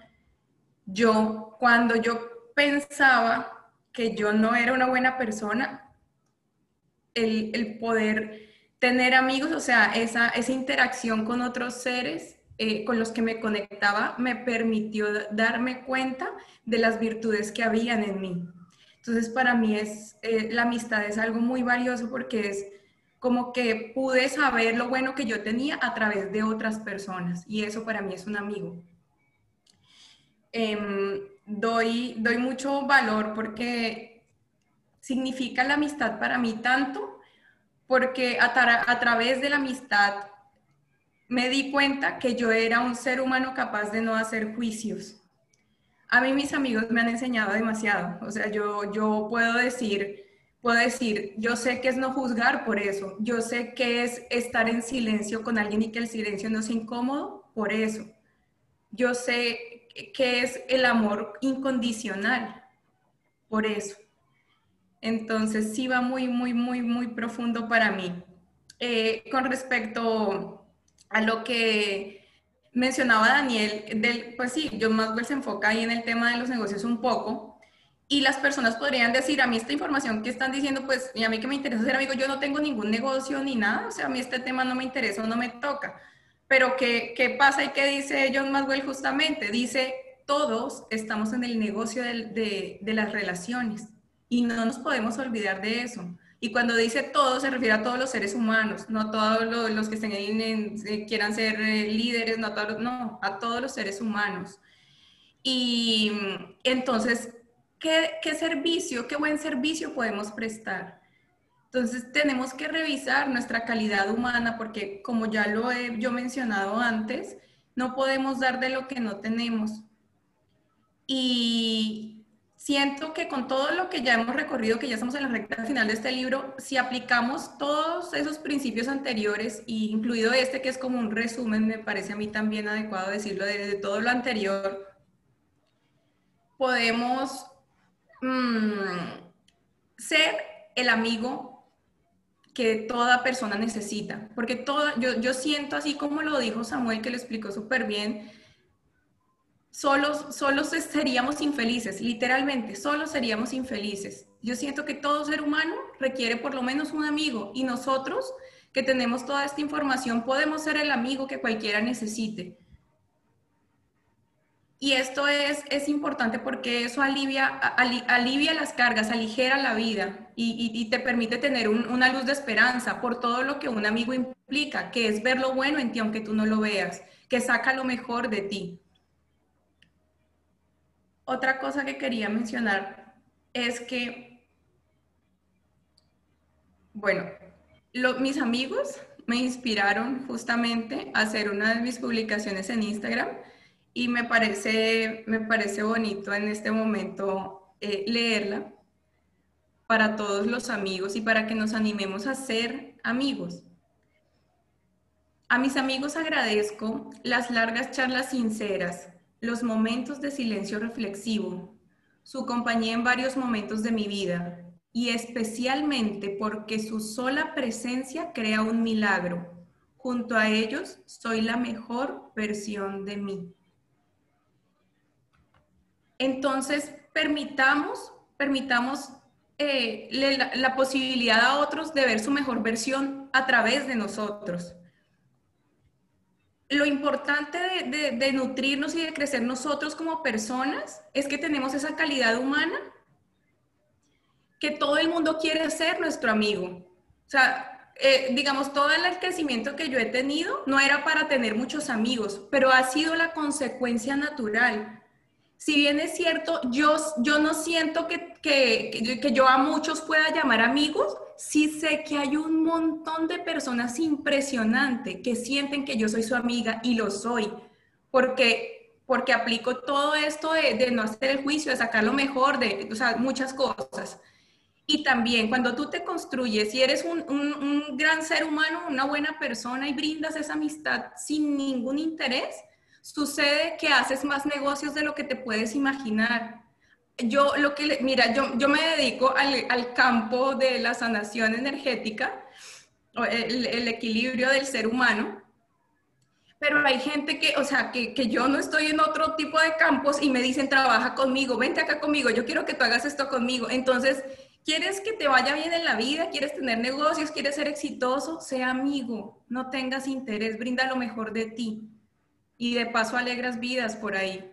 yo, cuando yo pensaba que yo no era una buena persona, el, poder tener amigos, o sea, esa, esa interacción con otros seres eh, con los que me conectaba, me permitió darme cuenta de las virtudes que habían en mí. Entonces, para mí es, eh, la amistad es algo muy valioso porque es como que pude saber lo bueno que yo tenía a través de otras personas y eso para mí es un amigo. Em, doy, doy mucho valor porque significa la amistad para mí tanto, porque a, a través de la amistad me di cuenta que yo era un ser humano capaz de no hacer juicios. A mí mis amigos me han enseñado demasiado, o sea, yo, yo puedo decir, puedo decir, yo sé que es no juzgar por eso, yo sé que es estar en silencio con alguien y que el silencio no sea incómodo por eso. Yo sé que es el amor incondicional, por eso. Entonces sí va muy, muy, muy, muy profundo para mí. Eh, con respecto a lo que mencionaba Daniel, del, pues sí, yo más se enfoca ahí en el tema de los negocios un poco, y las personas podrían decir, a mí esta información que están diciendo, pues, y a mí que me interesa ser amigo, yo no tengo ningún negocio ni nada, o sea, a mí este tema no me interesa no me toca. Pero ¿qué, qué pasa y qué dice John Maxwell justamente? Dice, todos estamos en el negocio de, de, las relaciones y no nos podemos olvidar de eso. Y cuando dice todos, se refiere a todos los seres humanos, no todos los, que estén en, eh, quieran ser eh, líderes, no, todos, no, a todos los seres humanos. Y entonces, ¿qué, ¿qué servicio, qué buen servicio podemos prestar? Entonces tenemos que revisar nuestra calidad humana porque como ya lo he yo mencionado antes, no podemos dar de lo que no tenemos. Y siento que con todo lo que ya hemos recorrido, que ya estamos en la recta final de este libro, si aplicamos todos esos principios anteriores, incluido este que es como un resumen, me parece a mí también adecuado decirlo de, todo lo anterior, podemos mm, ser el amigo que toda persona necesita, porque toda, yo, yo siento así como lo dijo Samuel, que lo explicó súper bien, solos, solos seríamos infelices, literalmente, solos seríamos infelices. Yo siento que todo ser humano requiere por lo menos un amigo y nosotros que tenemos toda esta información podemos ser el amigo que cualquiera necesite. Y esto es, es importante porque eso alivia, alivia las cargas, aligera la vida y, te permite tener una luz de esperanza por todo lo que un amigo implica, que es ver lo bueno en ti aunque tú no lo veas, que saca lo mejor de ti. Otra cosa que quería mencionar es que, bueno, mis amigos me inspiraron justamente a hacer una de mis publicaciones en Instagram y me parece, me parece bonito en este momento eh, leerla, para todos los amigos y para que nos animemos a ser amigos. A mis amigos agradezco las largas charlas sinceras, los momentos de silencio reflexivo, su compañía en varios momentos de mi vida y especialmente porque su sola presencia crea un milagro. Junto a ellos soy la mejor versión de mí. Entonces, permitamos, permitamos eh, la, posibilidad a otros de ver su mejor versión a través de nosotros. Lo importante de, nutrirnos y de crecer nosotros como personas es que tenemos esa calidad humana que todo el mundo quiere ser nuestro amigo. O sea, eh, digamos, todo el crecimiento que yo he tenido no era para tener muchos amigos, pero ha sido la consecuencia natural si bien es cierto, yo, yo no siento que, que, que, yo a muchos pueda llamar amigos, sí sé que hay un montón de personas impresionantes que sienten que yo soy su amiga y lo soy, porque, porque aplico todo esto de, de no hacer el juicio, de sacar lo mejor, de o muchas cosas. Y también cuando tú te construyes y eres un, un gran ser humano, una buena persona y brindas esa amistad sin ningún interés, sucede que haces más negocios de lo que te puedes imaginar. Yo lo que, mira, yo, yo me dedico al, al campo de la sanación energética, el, el, equilibrio del ser humano, pero hay gente que, o sea, que, que, yo no estoy en otro tipo de campos y me dicen, trabaja conmigo, vente acá conmigo, yo quiero que tú hagas esto conmigo. Entonces, ¿quieres que te vaya bien en la vida? ¿Quieres tener negocios? ¿Quieres ser exitoso? Sea amigo, no tengas interés, brinda lo mejor de ti y de paso alegras vidas por ahí.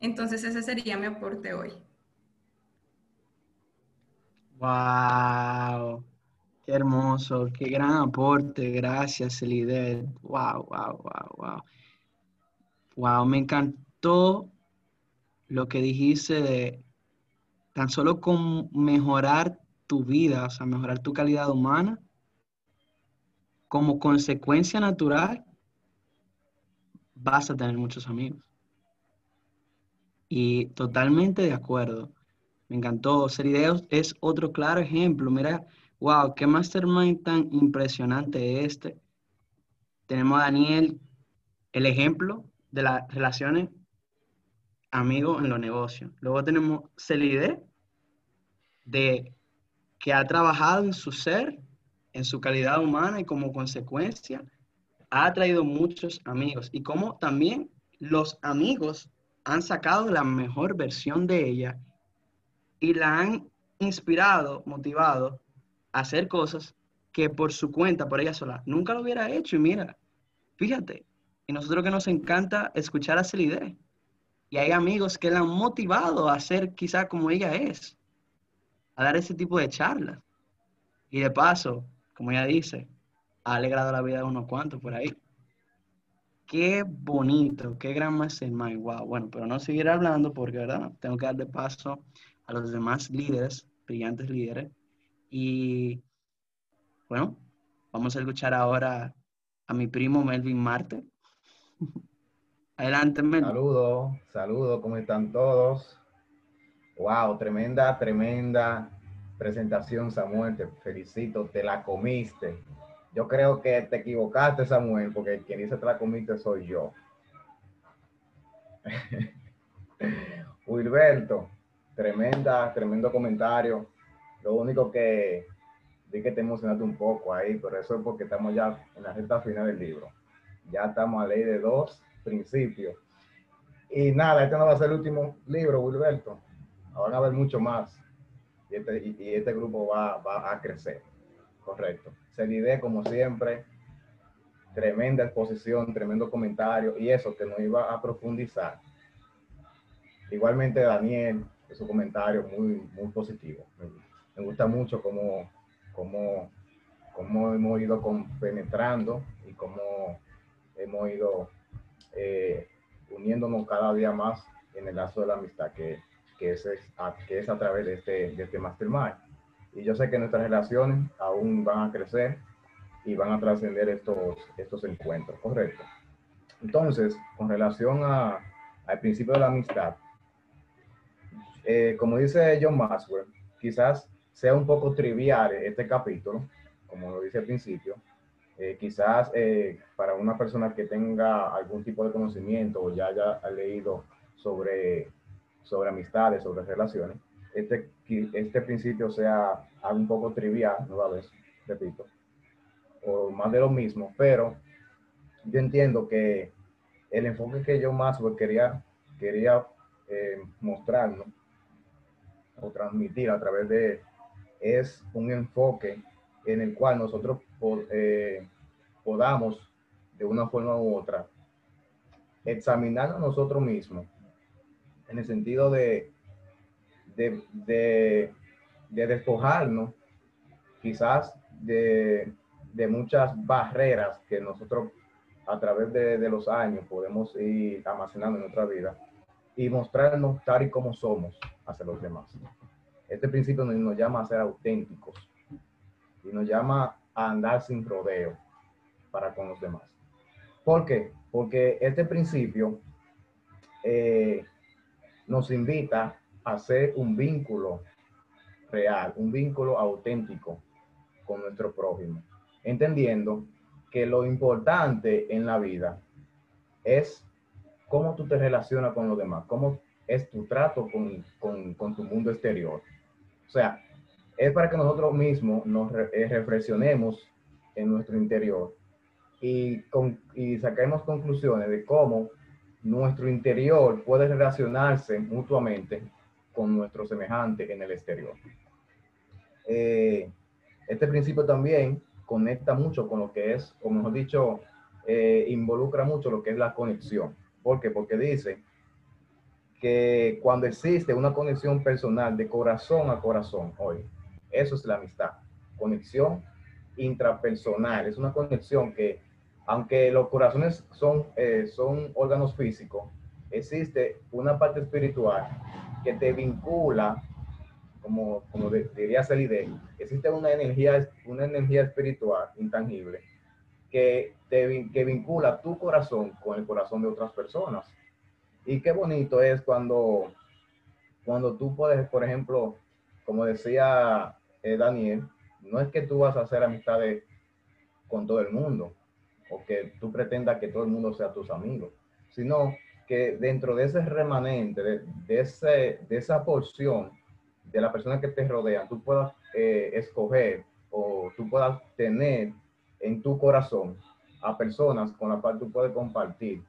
Entonces ese sería mi aporte hoy. Wow, qué hermoso, qué gran aporte, gracias Elider. Wow, wow, wow, wow. Wow, me encantó lo que dijiste de tan solo con mejorar tu vida, o sea, mejorar tu calidad humana, como consecuencia natural, vas a tener muchos amigos. Y totalmente de acuerdo. Me encantó. Serideos es otro claro ejemplo. Mira, wow, qué mastermind tan impresionante este. Tenemos a Daniel, el ejemplo de las relaciones amigo en los negocios. Luego tenemos Celide, de que ha trabajado en su ser, en su calidad humana y como consecuencia ha traído muchos amigos y como también los amigos han sacado la mejor versión de ella y la han inspirado, motivado a hacer cosas que por su cuenta, por ella sola, nunca lo hubiera hecho. Y mira, fíjate, y nosotros que nos encanta escuchar a Celide, y hay amigos que la han motivado a ser quizá como ella es, a dar ese tipo de charlas. Y de paso, como ella dice, ha alegrado la vida de unos cuantos por ahí. Qué bonito, qué gran mastermind, wow. Bueno, pero no seguir hablando porque, ¿verdad? Tengo que darle paso a los demás líderes, brillantes líderes. Y, bueno, vamos a escuchar ahora a mi primo Melvin Marte. Adelante, Melvin. Saludos, saludos, ¿cómo están todos? Wow, tremenda, tremenda presentación, Samuel. Te felicito, te la comiste. Yo creo que te equivocaste, Samuel, porque quien dice te la comiste soy yo. Wilberto, tremenda, tremendo comentario. Lo único que vi que te emocionaste un poco ahí, pero eso es porque estamos ya en la recta final del libro. Ya estamos a ley de dos principios. Y nada, este no va a ser el último libro, Wilberto. Van a haber mucho más. Y este, este grupo va a crecer. Correcto. Celide, como siempre, tremenda exposición, tremendo comentario y eso que nos iba a profundizar. Igualmente Daniel, su comentario muy, muy positivo. Me, gusta mucho cómo, cómo, cómo hemos ido penetrando y cómo hemos ido eh, uniéndonos cada día más en el lazo de la amistad que, que, es, que es a través de este, de este mastermind. Y yo sé que nuestras relaciones aún van a crecer y van a trascender estos, estos encuentros, ¿correcto? Entonces, con relación a, al principio de la amistad, eh, como dice John Maxwell, quizás sea un poco trivial este capítulo, como lo dice al principio, eh, quizás eh, para una persona que tenga algún tipo de conocimiento o ya haya leído sobre, sobre amistades, sobre relaciones, este, este principio sea un poco trivial, nueva vez, repito, o más de lo mismo, pero yo entiendo que el enfoque que yo más pues, quería, quería eh, mostrarnos o transmitir a través de es un enfoque en el cual nosotros eh, podamos, de una forma u otra, examinar a nosotros mismos en el sentido de, de, de, despojarnos quizás de, de, muchas barreras que nosotros a través de, de, los años podemos ir almacenando en nuestra vida y mostrarnos tal y como somos hacia los demás. Este principio nos llama a ser auténticos y nos llama a andar sin rodeo para con los demás. ¿Por qué? Porque este principio eh, nos invita hacer un vínculo real, un vínculo auténtico con nuestro prójimo, entendiendo que lo importante en la vida es cómo tú te relacionas con los demás, cómo es tu trato con, con, tu mundo exterior. O sea, es para que nosotros mismos nos eh, reflexionemos en nuestro interior y, con, y saquemos conclusiones de cómo nuestro interior puede relacionarse mutuamente con nuestro semejante en el exterior. Eh, este principio también conecta mucho con lo que es, o mejor dicho, eh, involucra mucho lo que es la conexión. ¿Por qué? Porque dice que cuando existe una conexión personal de corazón a corazón hoy, eso es la amistad. Conexión intrapersonal. Es una conexión que, aunque los corazones son, eh, son órganos físicos, existe una parte espiritual que te vincula, como, como diría Celide, existe una energía, una energía espiritual intangible que, te, que vincula tu corazón con el corazón de otras personas. Y qué bonito es cuando, cuando tú puedes, por ejemplo, como decía eh, Daniel, no es que tú vas a hacer amistades con todo el mundo o que tú pretendas que todo el mundo sea tus amigos, sino que dentro de ese remanente, de, ese, de esa porción de la persona que te rodea, tú puedas eh, escoger o tú puedas tener en tu corazón a personas con las cuales tú puedes compartir,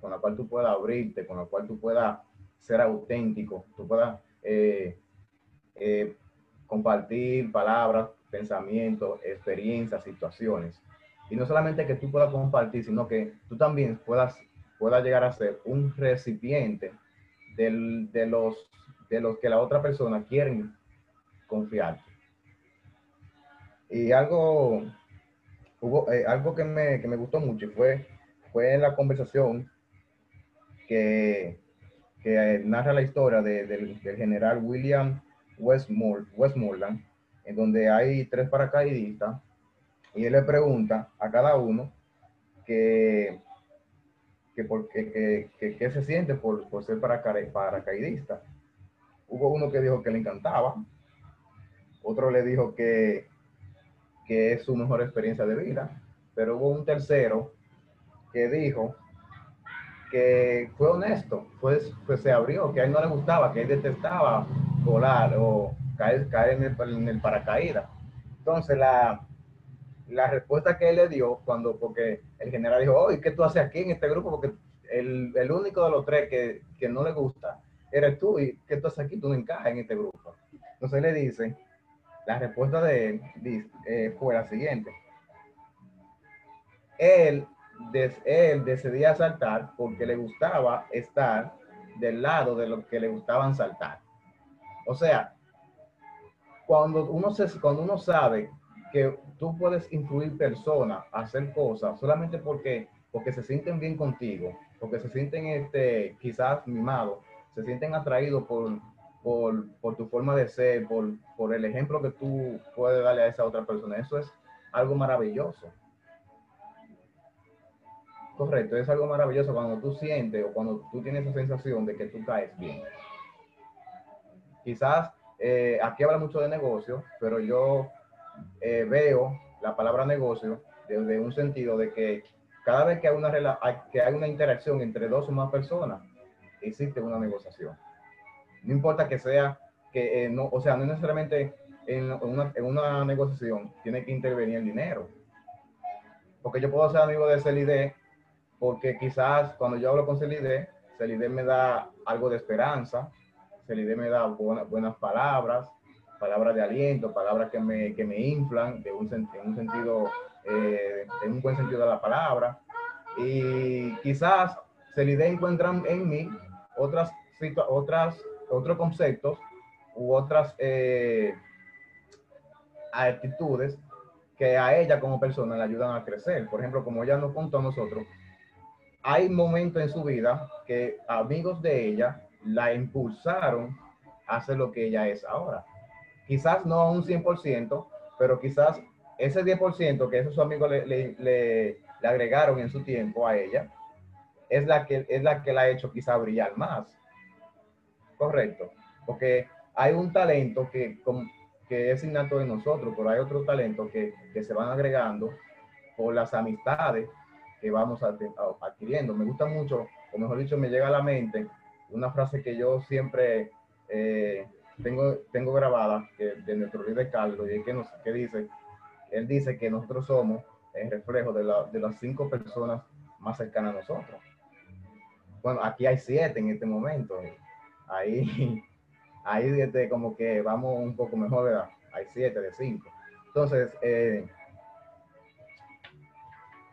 con las cuales tú puedas abrirte, con las cuales tú puedas ser auténtico, tú puedas eh, compartir palabras, pensamientos, experiencias, situaciones. Y no solamente que tú puedas compartir, sino que tú también puedas, puedas llegar a ser un recipiente del, de, los, de los que la otra persona quieren confiar. Y algo, hubo, eh, algo que me, que me, gustó mucho fue, fue en la conversación que, que narra la historia de, del, general William Westmoreland, en donde hay tres paracaidistas, y él le pregunta a cada uno que, que, por, que, que, se siente por, por ser paracaidista. Hubo uno que dijo que le encantaba, otro le dijo que, que es su mejor experiencia de vida, pero hubo un tercero que dijo que fue honesto, pues, pues se abrió, que a él no le gustaba, que él detestaba volar o caer, caer en, el, en el paracaídas. Entonces, la, la respuesta que él le dio, cuando, porque el general dijo, oye, ¿qué tú haces aquí en este grupo? Porque el, el único de los tres que, que, no le gusta eres tú y ¿qué tú haces aquí? Tú no encajas en este grupo. Entonces le dice, la respuesta de él eh, fue la siguiente. Él, des, él decidía saltar porque le gustaba estar del lado de los que le gustaban saltar. O sea, cuando uno, se, cuando uno sabe que tú puedes influir personas a hacer cosas solamente porque, porque se sienten bien contigo, porque se sienten este, quizás mimados, se sienten atraídos por, por, por, tu forma de ser, por, por el ejemplo que tú puedes darle a esa otra persona. Eso es algo maravilloso. Correcto, es algo maravilloso cuando tú sientes o cuando tú tienes esa sensación de que tú caes bien. Quizás eh, aquí habla mucho de negocio, pero yo eh, veo la palabra negocio desde un sentido de que cada vez que hay, una, que hay una interacción entre dos o más personas, existe una negociación. No importa que sea, que eh, no, o sea, no necesariamente en una, en una, negociación tiene que intervenir el dinero. Porque yo puedo ser amigo de Celide porque quizás cuando yo hablo con Celide, Celide me da algo de esperanza, Celide me da buenas palabras, palabras de aliento, palabras que me, que me inflan de un, en un sentido, eh, en un buen sentido de la palabra. Y quizás Celide encuentran en mí otras, otras, otros conceptos u otras eh, actitudes que a ella como persona le ayudan a crecer. Por ejemplo, como ella nos contó a nosotros, hay momentos en su vida que amigos de ella la impulsaron a hacer lo que ella es ahora. Quizás no a un 100%, pero quizás ese 10% que esos amigos le, le, le, agregaron en su tiempo a ella, es la que, es la, que la ha hecho quizá brillar más. Correcto. Porque hay un talento que, que es innato de nosotros, pero hay otro talento que, que se van agregando por las amistades que vamos adquiriendo. Me gusta mucho, o mejor dicho, me llega a la mente una frase que yo siempre eh, tengo, tengo grabada que, de nuestro líder Carlos, y es que, nos, que dice, él dice que nosotros somos el reflejo de, la, de las cinco personas más cercanas a nosotros. Bueno, aquí hay siete en este momento. Ahí, ahí este, como que vamos un poco mejor, ¿verdad? Hay siete de cinco. Entonces, eh,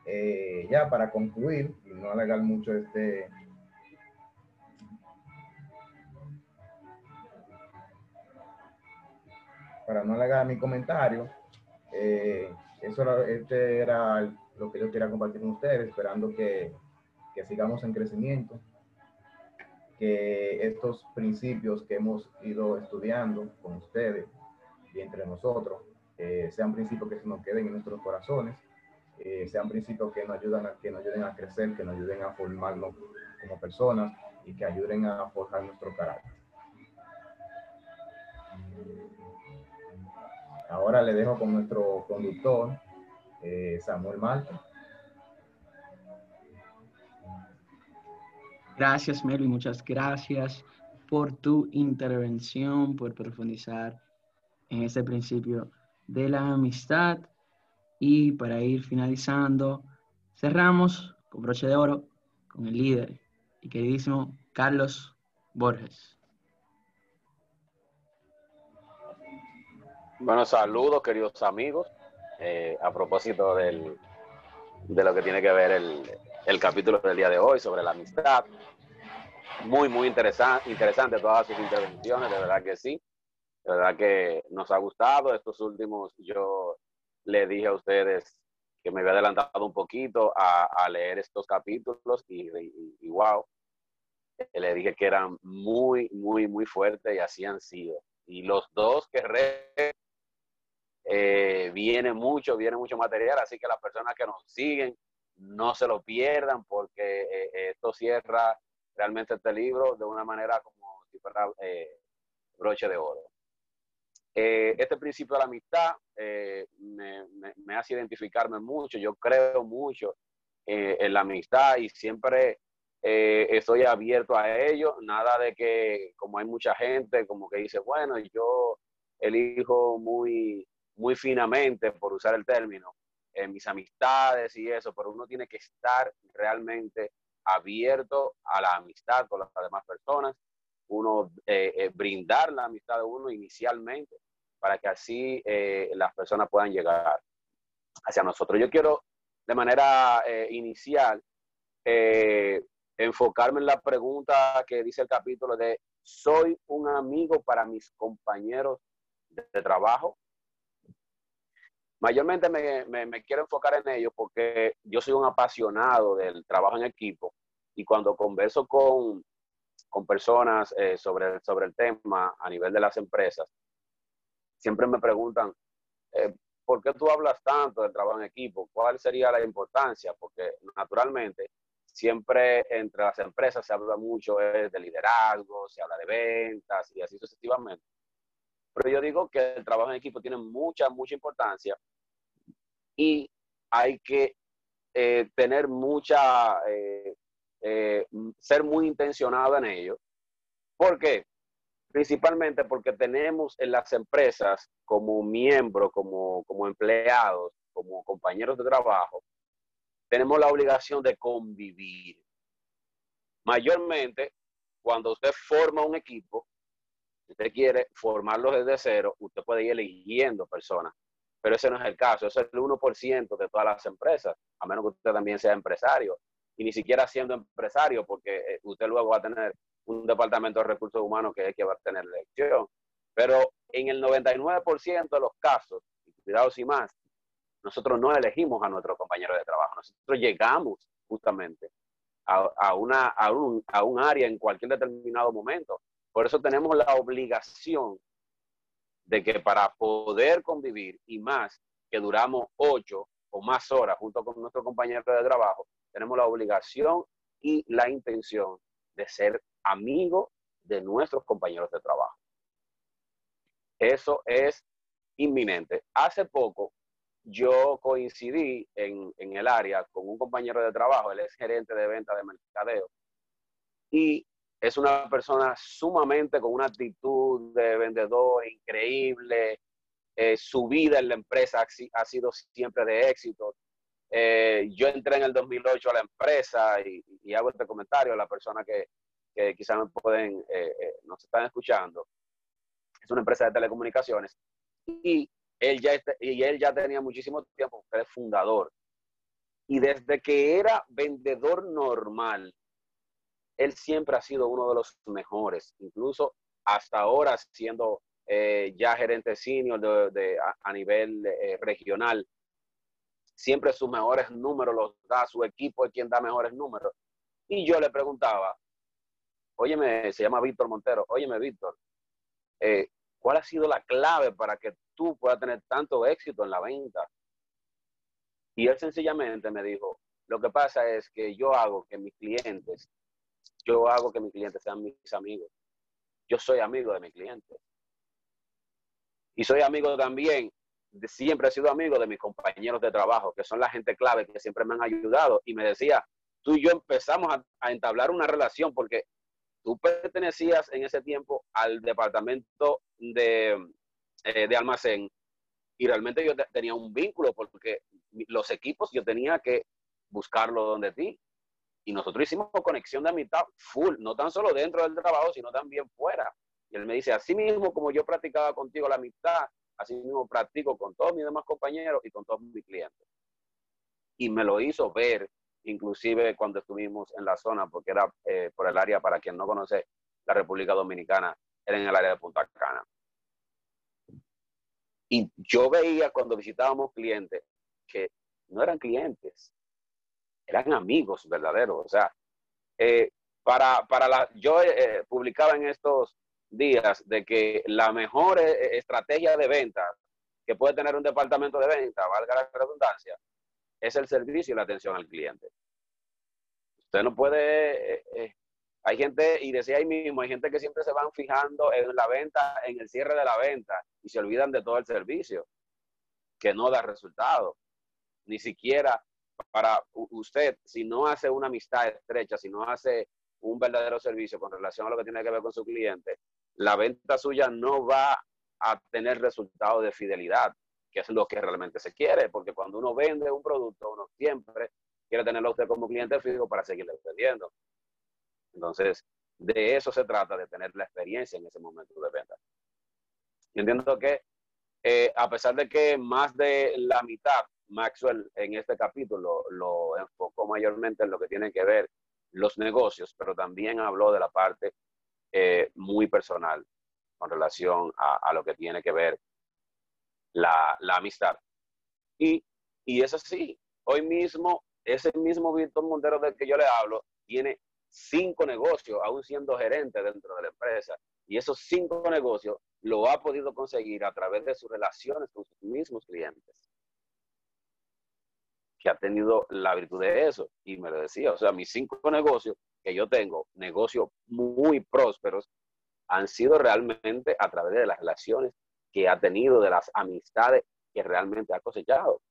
eh, ya para concluir y no alargar mucho este, para no alargar mi comentario, eh, eso era, este era lo que yo quería compartir con ustedes, esperando que, que sigamos en crecimiento, que estos principios que hemos ido estudiando con ustedes y entre nosotros eh, sean principios que se nos queden en nuestros corazones eh, sean principios que nos, ayudan a, que nos ayuden a crecer, que nos ayuden a formarnos como personas y que ayuden a forjar nuestro carácter. Ahora le dejo con nuestro conductor, eh, Samuel Malta. Gracias, Melo, y muchas gracias por tu intervención, por profundizar en este principio de la amistad. Y para ir finalizando, cerramos con broche de oro con el líder y queridísimo Carlos Borges. Bueno, saludos queridos amigos. Eh, a propósito del, de lo que tiene que ver el, el, capítulo del día de hoy sobre la amistad. Muy, muy interesante, interesante todas sus intervenciones, de verdad que sí. De verdad que nos ha gustado estos últimos, yo le dije a ustedes que me había adelantado un poquito a, leer estos capítulos y, y, wow, le dije que eran muy, muy, muy fuertes y así han sido. Y los dos que re, eh, viene mucho, viene mucho material, así que las personas que nos siguen no se lo pierdan porque eh, eh, esto cierra realmente este libro de una manera como si fuera broche de oro. Este principio de la amistad eh, me, hace identificarme mucho, yo creo mucho en la amistad y siempre estoy abierto a ello, nada de que como hay mucha gente como que dice, bueno, yo elijo muy, muy finamente, por usar el término, en mis amistades y eso, pero uno tiene que estar realmente abierto a la amistad con las demás personas, uno brindar la amistad de uno inicialmente para que así eh, las personas puedan llegar hacia nosotros. Yo quiero de manera eh, inicial eh, enfocarme en la pregunta que dice el capítulo de ¿soy un amigo para mis compañeros de, trabajo? Mayormente me, quiero enfocar en ello porque yo soy un apasionado del trabajo en equipo y cuando converso con, con personas sobre, sobre el tema a nivel de las empresas, siempre me preguntan, eh, ¿por qué tú hablas tanto del trabajo en equipo? ¿Cuál sería la importancia? Porque naturalmente siempre entre las empresas se habla mucho de liderazgo, se habla de ventas y así sucesivamente. Pero yo digo que el trabajo en equipo tiene mucha, mucha importancia y hay que eh, tener mucha, eh, eh, ser muy intencionado en ello. ¿Por qué? Principalmente porque tenemos en las empresas como miembros, como, como empleados, como compañeros de trabajo, tenemos la obligación de convivir. Mayormente, cuando usted forma un equipo, usted quiere formarlo desde cero, usted puede ir eligiendo personas pero ese no es el caso, eso es el 1% de todas las empresas, a menos que usted también sea empresario, y ni siquiera siendo empresario, porque eh, usted luego va a tener un departamento de recursos humanos que es que va a tener elección. Pero en el 99% de los casos, y más, nosotros no elegimos a nuestros compañeros de trabajo, nosotros llegamos justamente a, una, a, un, a un área en cualquier determinado momento. Por eso tenemos la obligación de que para poder convivir y más que duramos ocho o más horas junto con nuestro compañero de trabajo, tenemos la obligación y la intención de ser amigos de nuestros compañeros de trabajo. Eso es inminente. Hace poco yo coincidí en, en, el área con un compañero de trabajo, él es gerente de venta de mercadeo, y es una persona sumamente con una actitud de vendedor increíble. Eh, su vida en la empresa ha, sido siempre de éxito. Eh, yo entré en el 2008 a la empresa y, hago este comentario a la persona que, que quizás me pueden, eh, nos están escuchando. Es una empresa de telecomunicaciones y él ya, y él ya tenía muchísimo tiempo, fue fundador. Y desde que era vendedor normal, él siempre ha sido uno de los mejores, incluso hasta ahora siendo eh, ya gerente senior de, a, nivel eh, regional. Siempre sus mejores números los da su equipo, es quien da mejores números. Y yo le preguntaba, óyeme, se llama Víctor Montero, óyeme, Víctor, eh, ¿cuál ha sido la clave para que tú puedas tener tanto éxito en la venta? Y él sencillamente me dijo, lo que pasa es que yo hago que mis clientes yo hago que mis clientes sean mis amigos. Yo soy amigo de mis clientes. Y soy amigo también, siempre he sido amigo de mis compañeros de trabajo, que son la gente clave que siempre me han ayudado. Y me decía, tú y yo empezamos a, entablar una relación porque tú pertenecías en ese tiempo al departamento de, eh, de almacén y realmente yo tenía un vínculo porque los equipos yo tenía que buscarlo donde ti y nosotros hicimos conexión de amistad full, no tan solo dentro del trabajo, sino también fuera. Y él me dice, así mismo como yo practicaba contigo la amistad, así mismo practico con todos mis demás compañeros y con todos mis clientes. Y me lo hizo ver, inclusive cuando estuvimos en la zona, porque era eh, por el área, para quien no conoce, la República Dominicana, era en el área de Punta Cana. Y yo veía cuando visitábamos clientes que no eran clientes, eran amigos verdaderos. O sea, eh, para, para la, yo eh, publicaba en estos días de que la mejor eh, estrategia de venta que puede tener un departamento de venta, valga la redundancia, es el servicio y la atención al cliente. Usted no puede, hay gente, y decía ahí mismo, hay gente que siempre se van fijando en la venta, en el cierre de la venta, y se olvidan de todo el servicio, que no da resultado. Ni siquiera para usted, si no hace una amistad estrecha, si no hace un verdadero servicio con relación a lo que tiene que ver con su cliente, la venta suya no va a tener resultado de fidelidad, que es lo que realmente se quiere, porque cuando uno vende un producto, uno siempre quiere tenerlo a usted como cliente fijo para seguirle vendiendo. Entonces, de eso se trata, de tener la experiencia en ese momento de venta. Entiendo que, eh, a pesar de que más de la mitad Maxwell en este capítulo lo enfocó mayormente en lo que tiene que ver los negocios, pero también habló de la parte eh, muy personal con relación a, lo que tiene que ver la, amistad. Y, y es así, hoy mismo, ese mismo Víctor Montero del que yo le hablo, tiene cinco negocios, aún siendo gerente dentro de la empresa. Y esos cinco negocios lo ha podido conseguir a través de sus relaciones con sus mismos clientes que ha tenido la virtud de eso. Y me lo decía, o sea, mis cinco negocios que yo tengo, negocios muy prósperos, han sido realmente a través de las relaciones que ha tenido, de las amistades que realmente ha cosechado.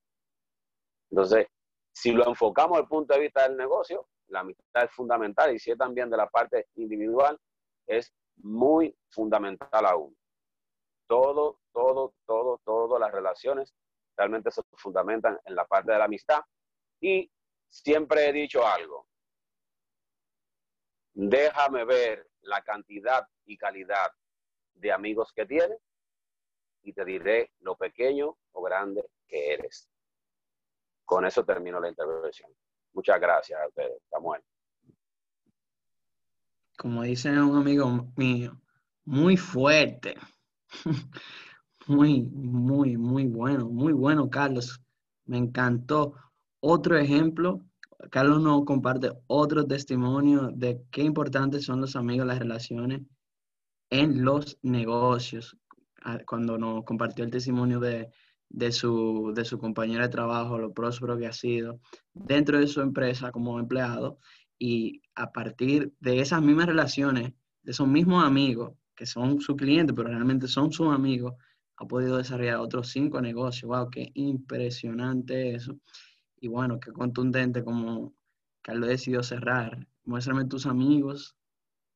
Entonces, si lo enfocamos al punto de vista del negocio, la amistad es fundamental y si también de la parte individual, es muy fundamental aún. Todo, todo, todo, todas las relaciones realmente se fundamentan en la parte de la amistad. Y siempre he dicho algo, déjame ver la cantidad y calidad de amigos que tienes y te diré lo pequeño o grande que eres. Con eso termino la intervención. Muchas gracias a ustedes, Samuel. Como dice un amigo mío, muy fuerte. Muy, muy, muy bueno, muy bueno, Carlos. Me encantó. Otro ejemplo, Carlos nos comparte otro testimonio de qué importantes son los amigos, las relaciones en los negocios. Ah, cuando nos compartió el testimonio de, de su, de su compañera de trabajo, lo próspero que ha sido dentro de su empresa como empleado y a partir de esas mismas relaciones, de esos mismos amigos, que son su cliente, pero realmente son sus amigos, ha podido desarrollar otros cinco negocios. ¡Wow! ¡Qué impresionante eso! Y bueno, qué contundente como Carlos decidió cerrar. Muéstrame tus amigos.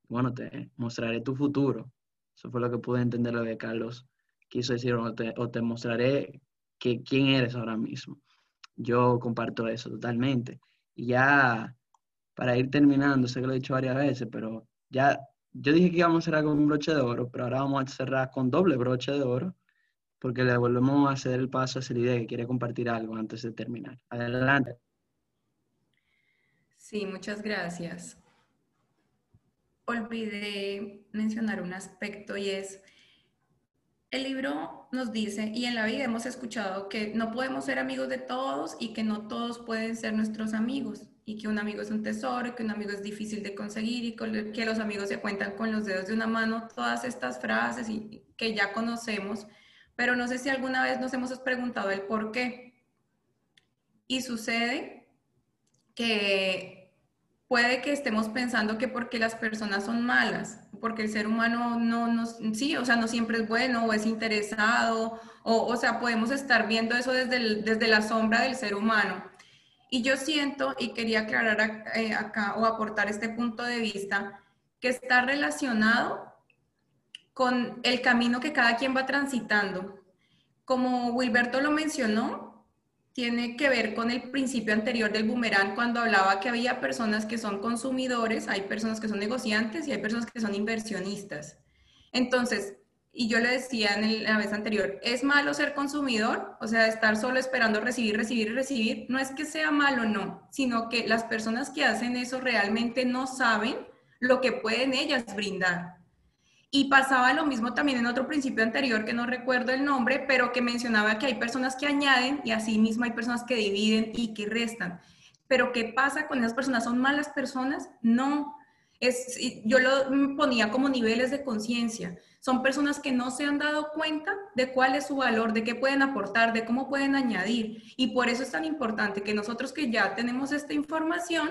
Bueno, te mostraré tu futuro. Eso fue lo que pude entender lo que Carlos quiso decir, o te, o te mostraré que, quién eres ahora mismo. Yo comparto eso totalmente. Y ya para ir terminando, sé que lo he dicho varias veces, pero ya yo dije que íbamos a cerrar con un broche de oro, pero ahora vamos a cerrar con doble broche de oro porque le volvemos a hacer el paso a idea que quiere compartir algo antes de terminar. Adelante. Sí, muchas gracias. Olvidé mencionar un aspecto y es, el libro nos dice, y en la vida hemos escuchado que no podemos ser amigos de todos y que no todos pueden ser nuestros amigos y que un amigo es un tesoro, que un amigo es difícil de conseguir y que los amigos se cuentan con los dedos de una mano, todas estas frases y que ya conocemos pero no sé si alguna vez nos hemos preguntado el por qué. Y sucede que puede que estemos pensando que porque las personas son malas, porque el ser humano no nos, sí, o sea, no siempre es bueno o es interesado, o, o sea, podemos estar viendo eso desde, desde la sombra del ser humano. Y yo siento, y quería aclarar eh, acá o aportar este punto de vista, que está relacionado con el camino que cada quien va transitando. Como Wilberto lo mencionó, tiene que ver con el principio anterior del boomerang cuando hablaba que había personas que son consumidores, hay personas que son negociantes y hay personas que son inversionistas. Entonces, y yo le decía en la vez anterior, ¿es malo ser consumidor? O sea, estar solo esperando recibir, recibir recibir. No es que sea malo, no, sino que las personas que hacen eso realmente no saben lo que pueden ellas brindar. Y pasaba lo mismo también en otro principio anterior que no recuerdo el nombre, pero que mencionaba que hay personas que añaden y así mismo hay personas que dividen y que restan. Pero ¿qué pasa con esas personas? ¿Son malas personas? No. Es, yo lo ponía como niveles de conciencia. Son personas que no se han dado cuenta de cuál es su valor, de qué pueden aportar, de cómo pueden añadir. Y por eso es tan importante que nosotros que ya tenemos esta información,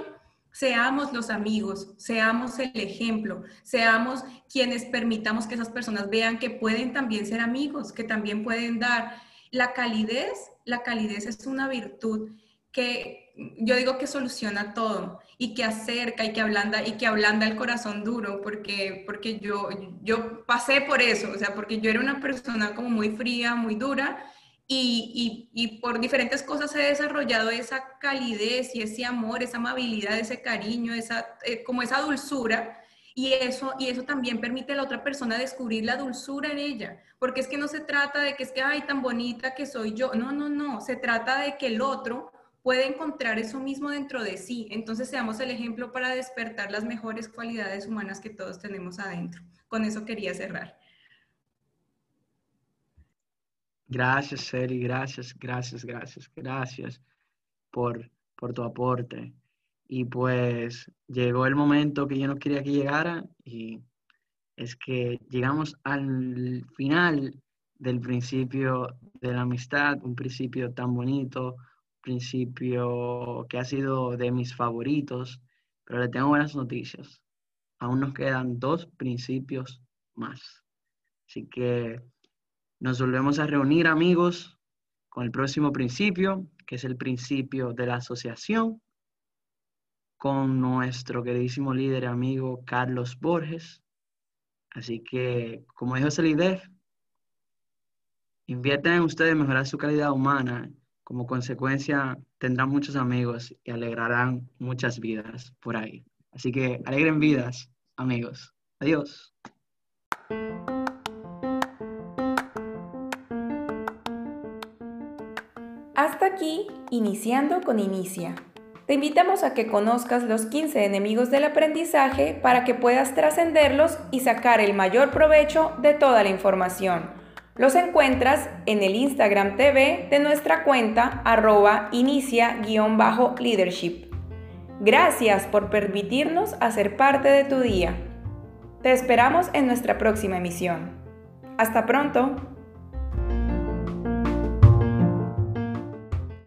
Seamos los amigos, seamos el ejemplo, seamos quienes permitamos que esas personas vean que pueden también ser amigos, que también pueden dar. La calidez, la calidez es una virtud que yo digo que soluciona todo y que acerca y que ablanda y que ablanda el corazón duro porque porque yo yo pasé por eso, o sea, porque yo era una persona como muy fría, muy dura y, por diferentes cosas he desarrollado esa calidez y ese amor, esa amabilidad, ese cariño, esa, eh, como esa dulzura. Y eso, y eso también permite a la otra persona descubrir la dulzura en ella. Porque es que no se trata de que es que, ay, tan bonita que soy yo. No, no, no. Se trata de que el otro puede encontrar eso mismo dentro de sí. Entonces seamos el ejemplo para despertar las mejores cualidades humanas que todos tenemos adentro. Con eso quería cerrar. Gracias, Seri, gracias, gracias, gracias, gracias por, por tu aporte. Y pues llegó el momento que yo no quería que llegara y es que llegamos al final del principio de la amistad, un principio tan bonito, principio que ha sido de mis favoritos, pero le tengo buenas noticias. Aún nos quedan dos principios más. Así que Nos volvemos a reunir, amigos, con el próximo principio, que es el principio de la asociación, con nuestro queridísimo líder y amigo Carlos Borges. Así que, como dijo Celidef, inviertan en ustedes mejorar su calidad humana. Como consecuencia, tendrán muchos amigos y alegrarán muchas vidas por ahí. Así que alegren vidas, amigos. Adiós. Iniciando con Inicia. Te invitamos a que conozcas los 15 enemigos del aprendizaje para que puedas trascenderlos y sacar el mayor provecho de toda la información. Los encuentras en el Instagram TV de nuestra cuenta arroba inicia-leadership. Gracias por permitirnos hacer parte de tu día. Te esperamos en nuestra próxima emisión. Hasta pronto.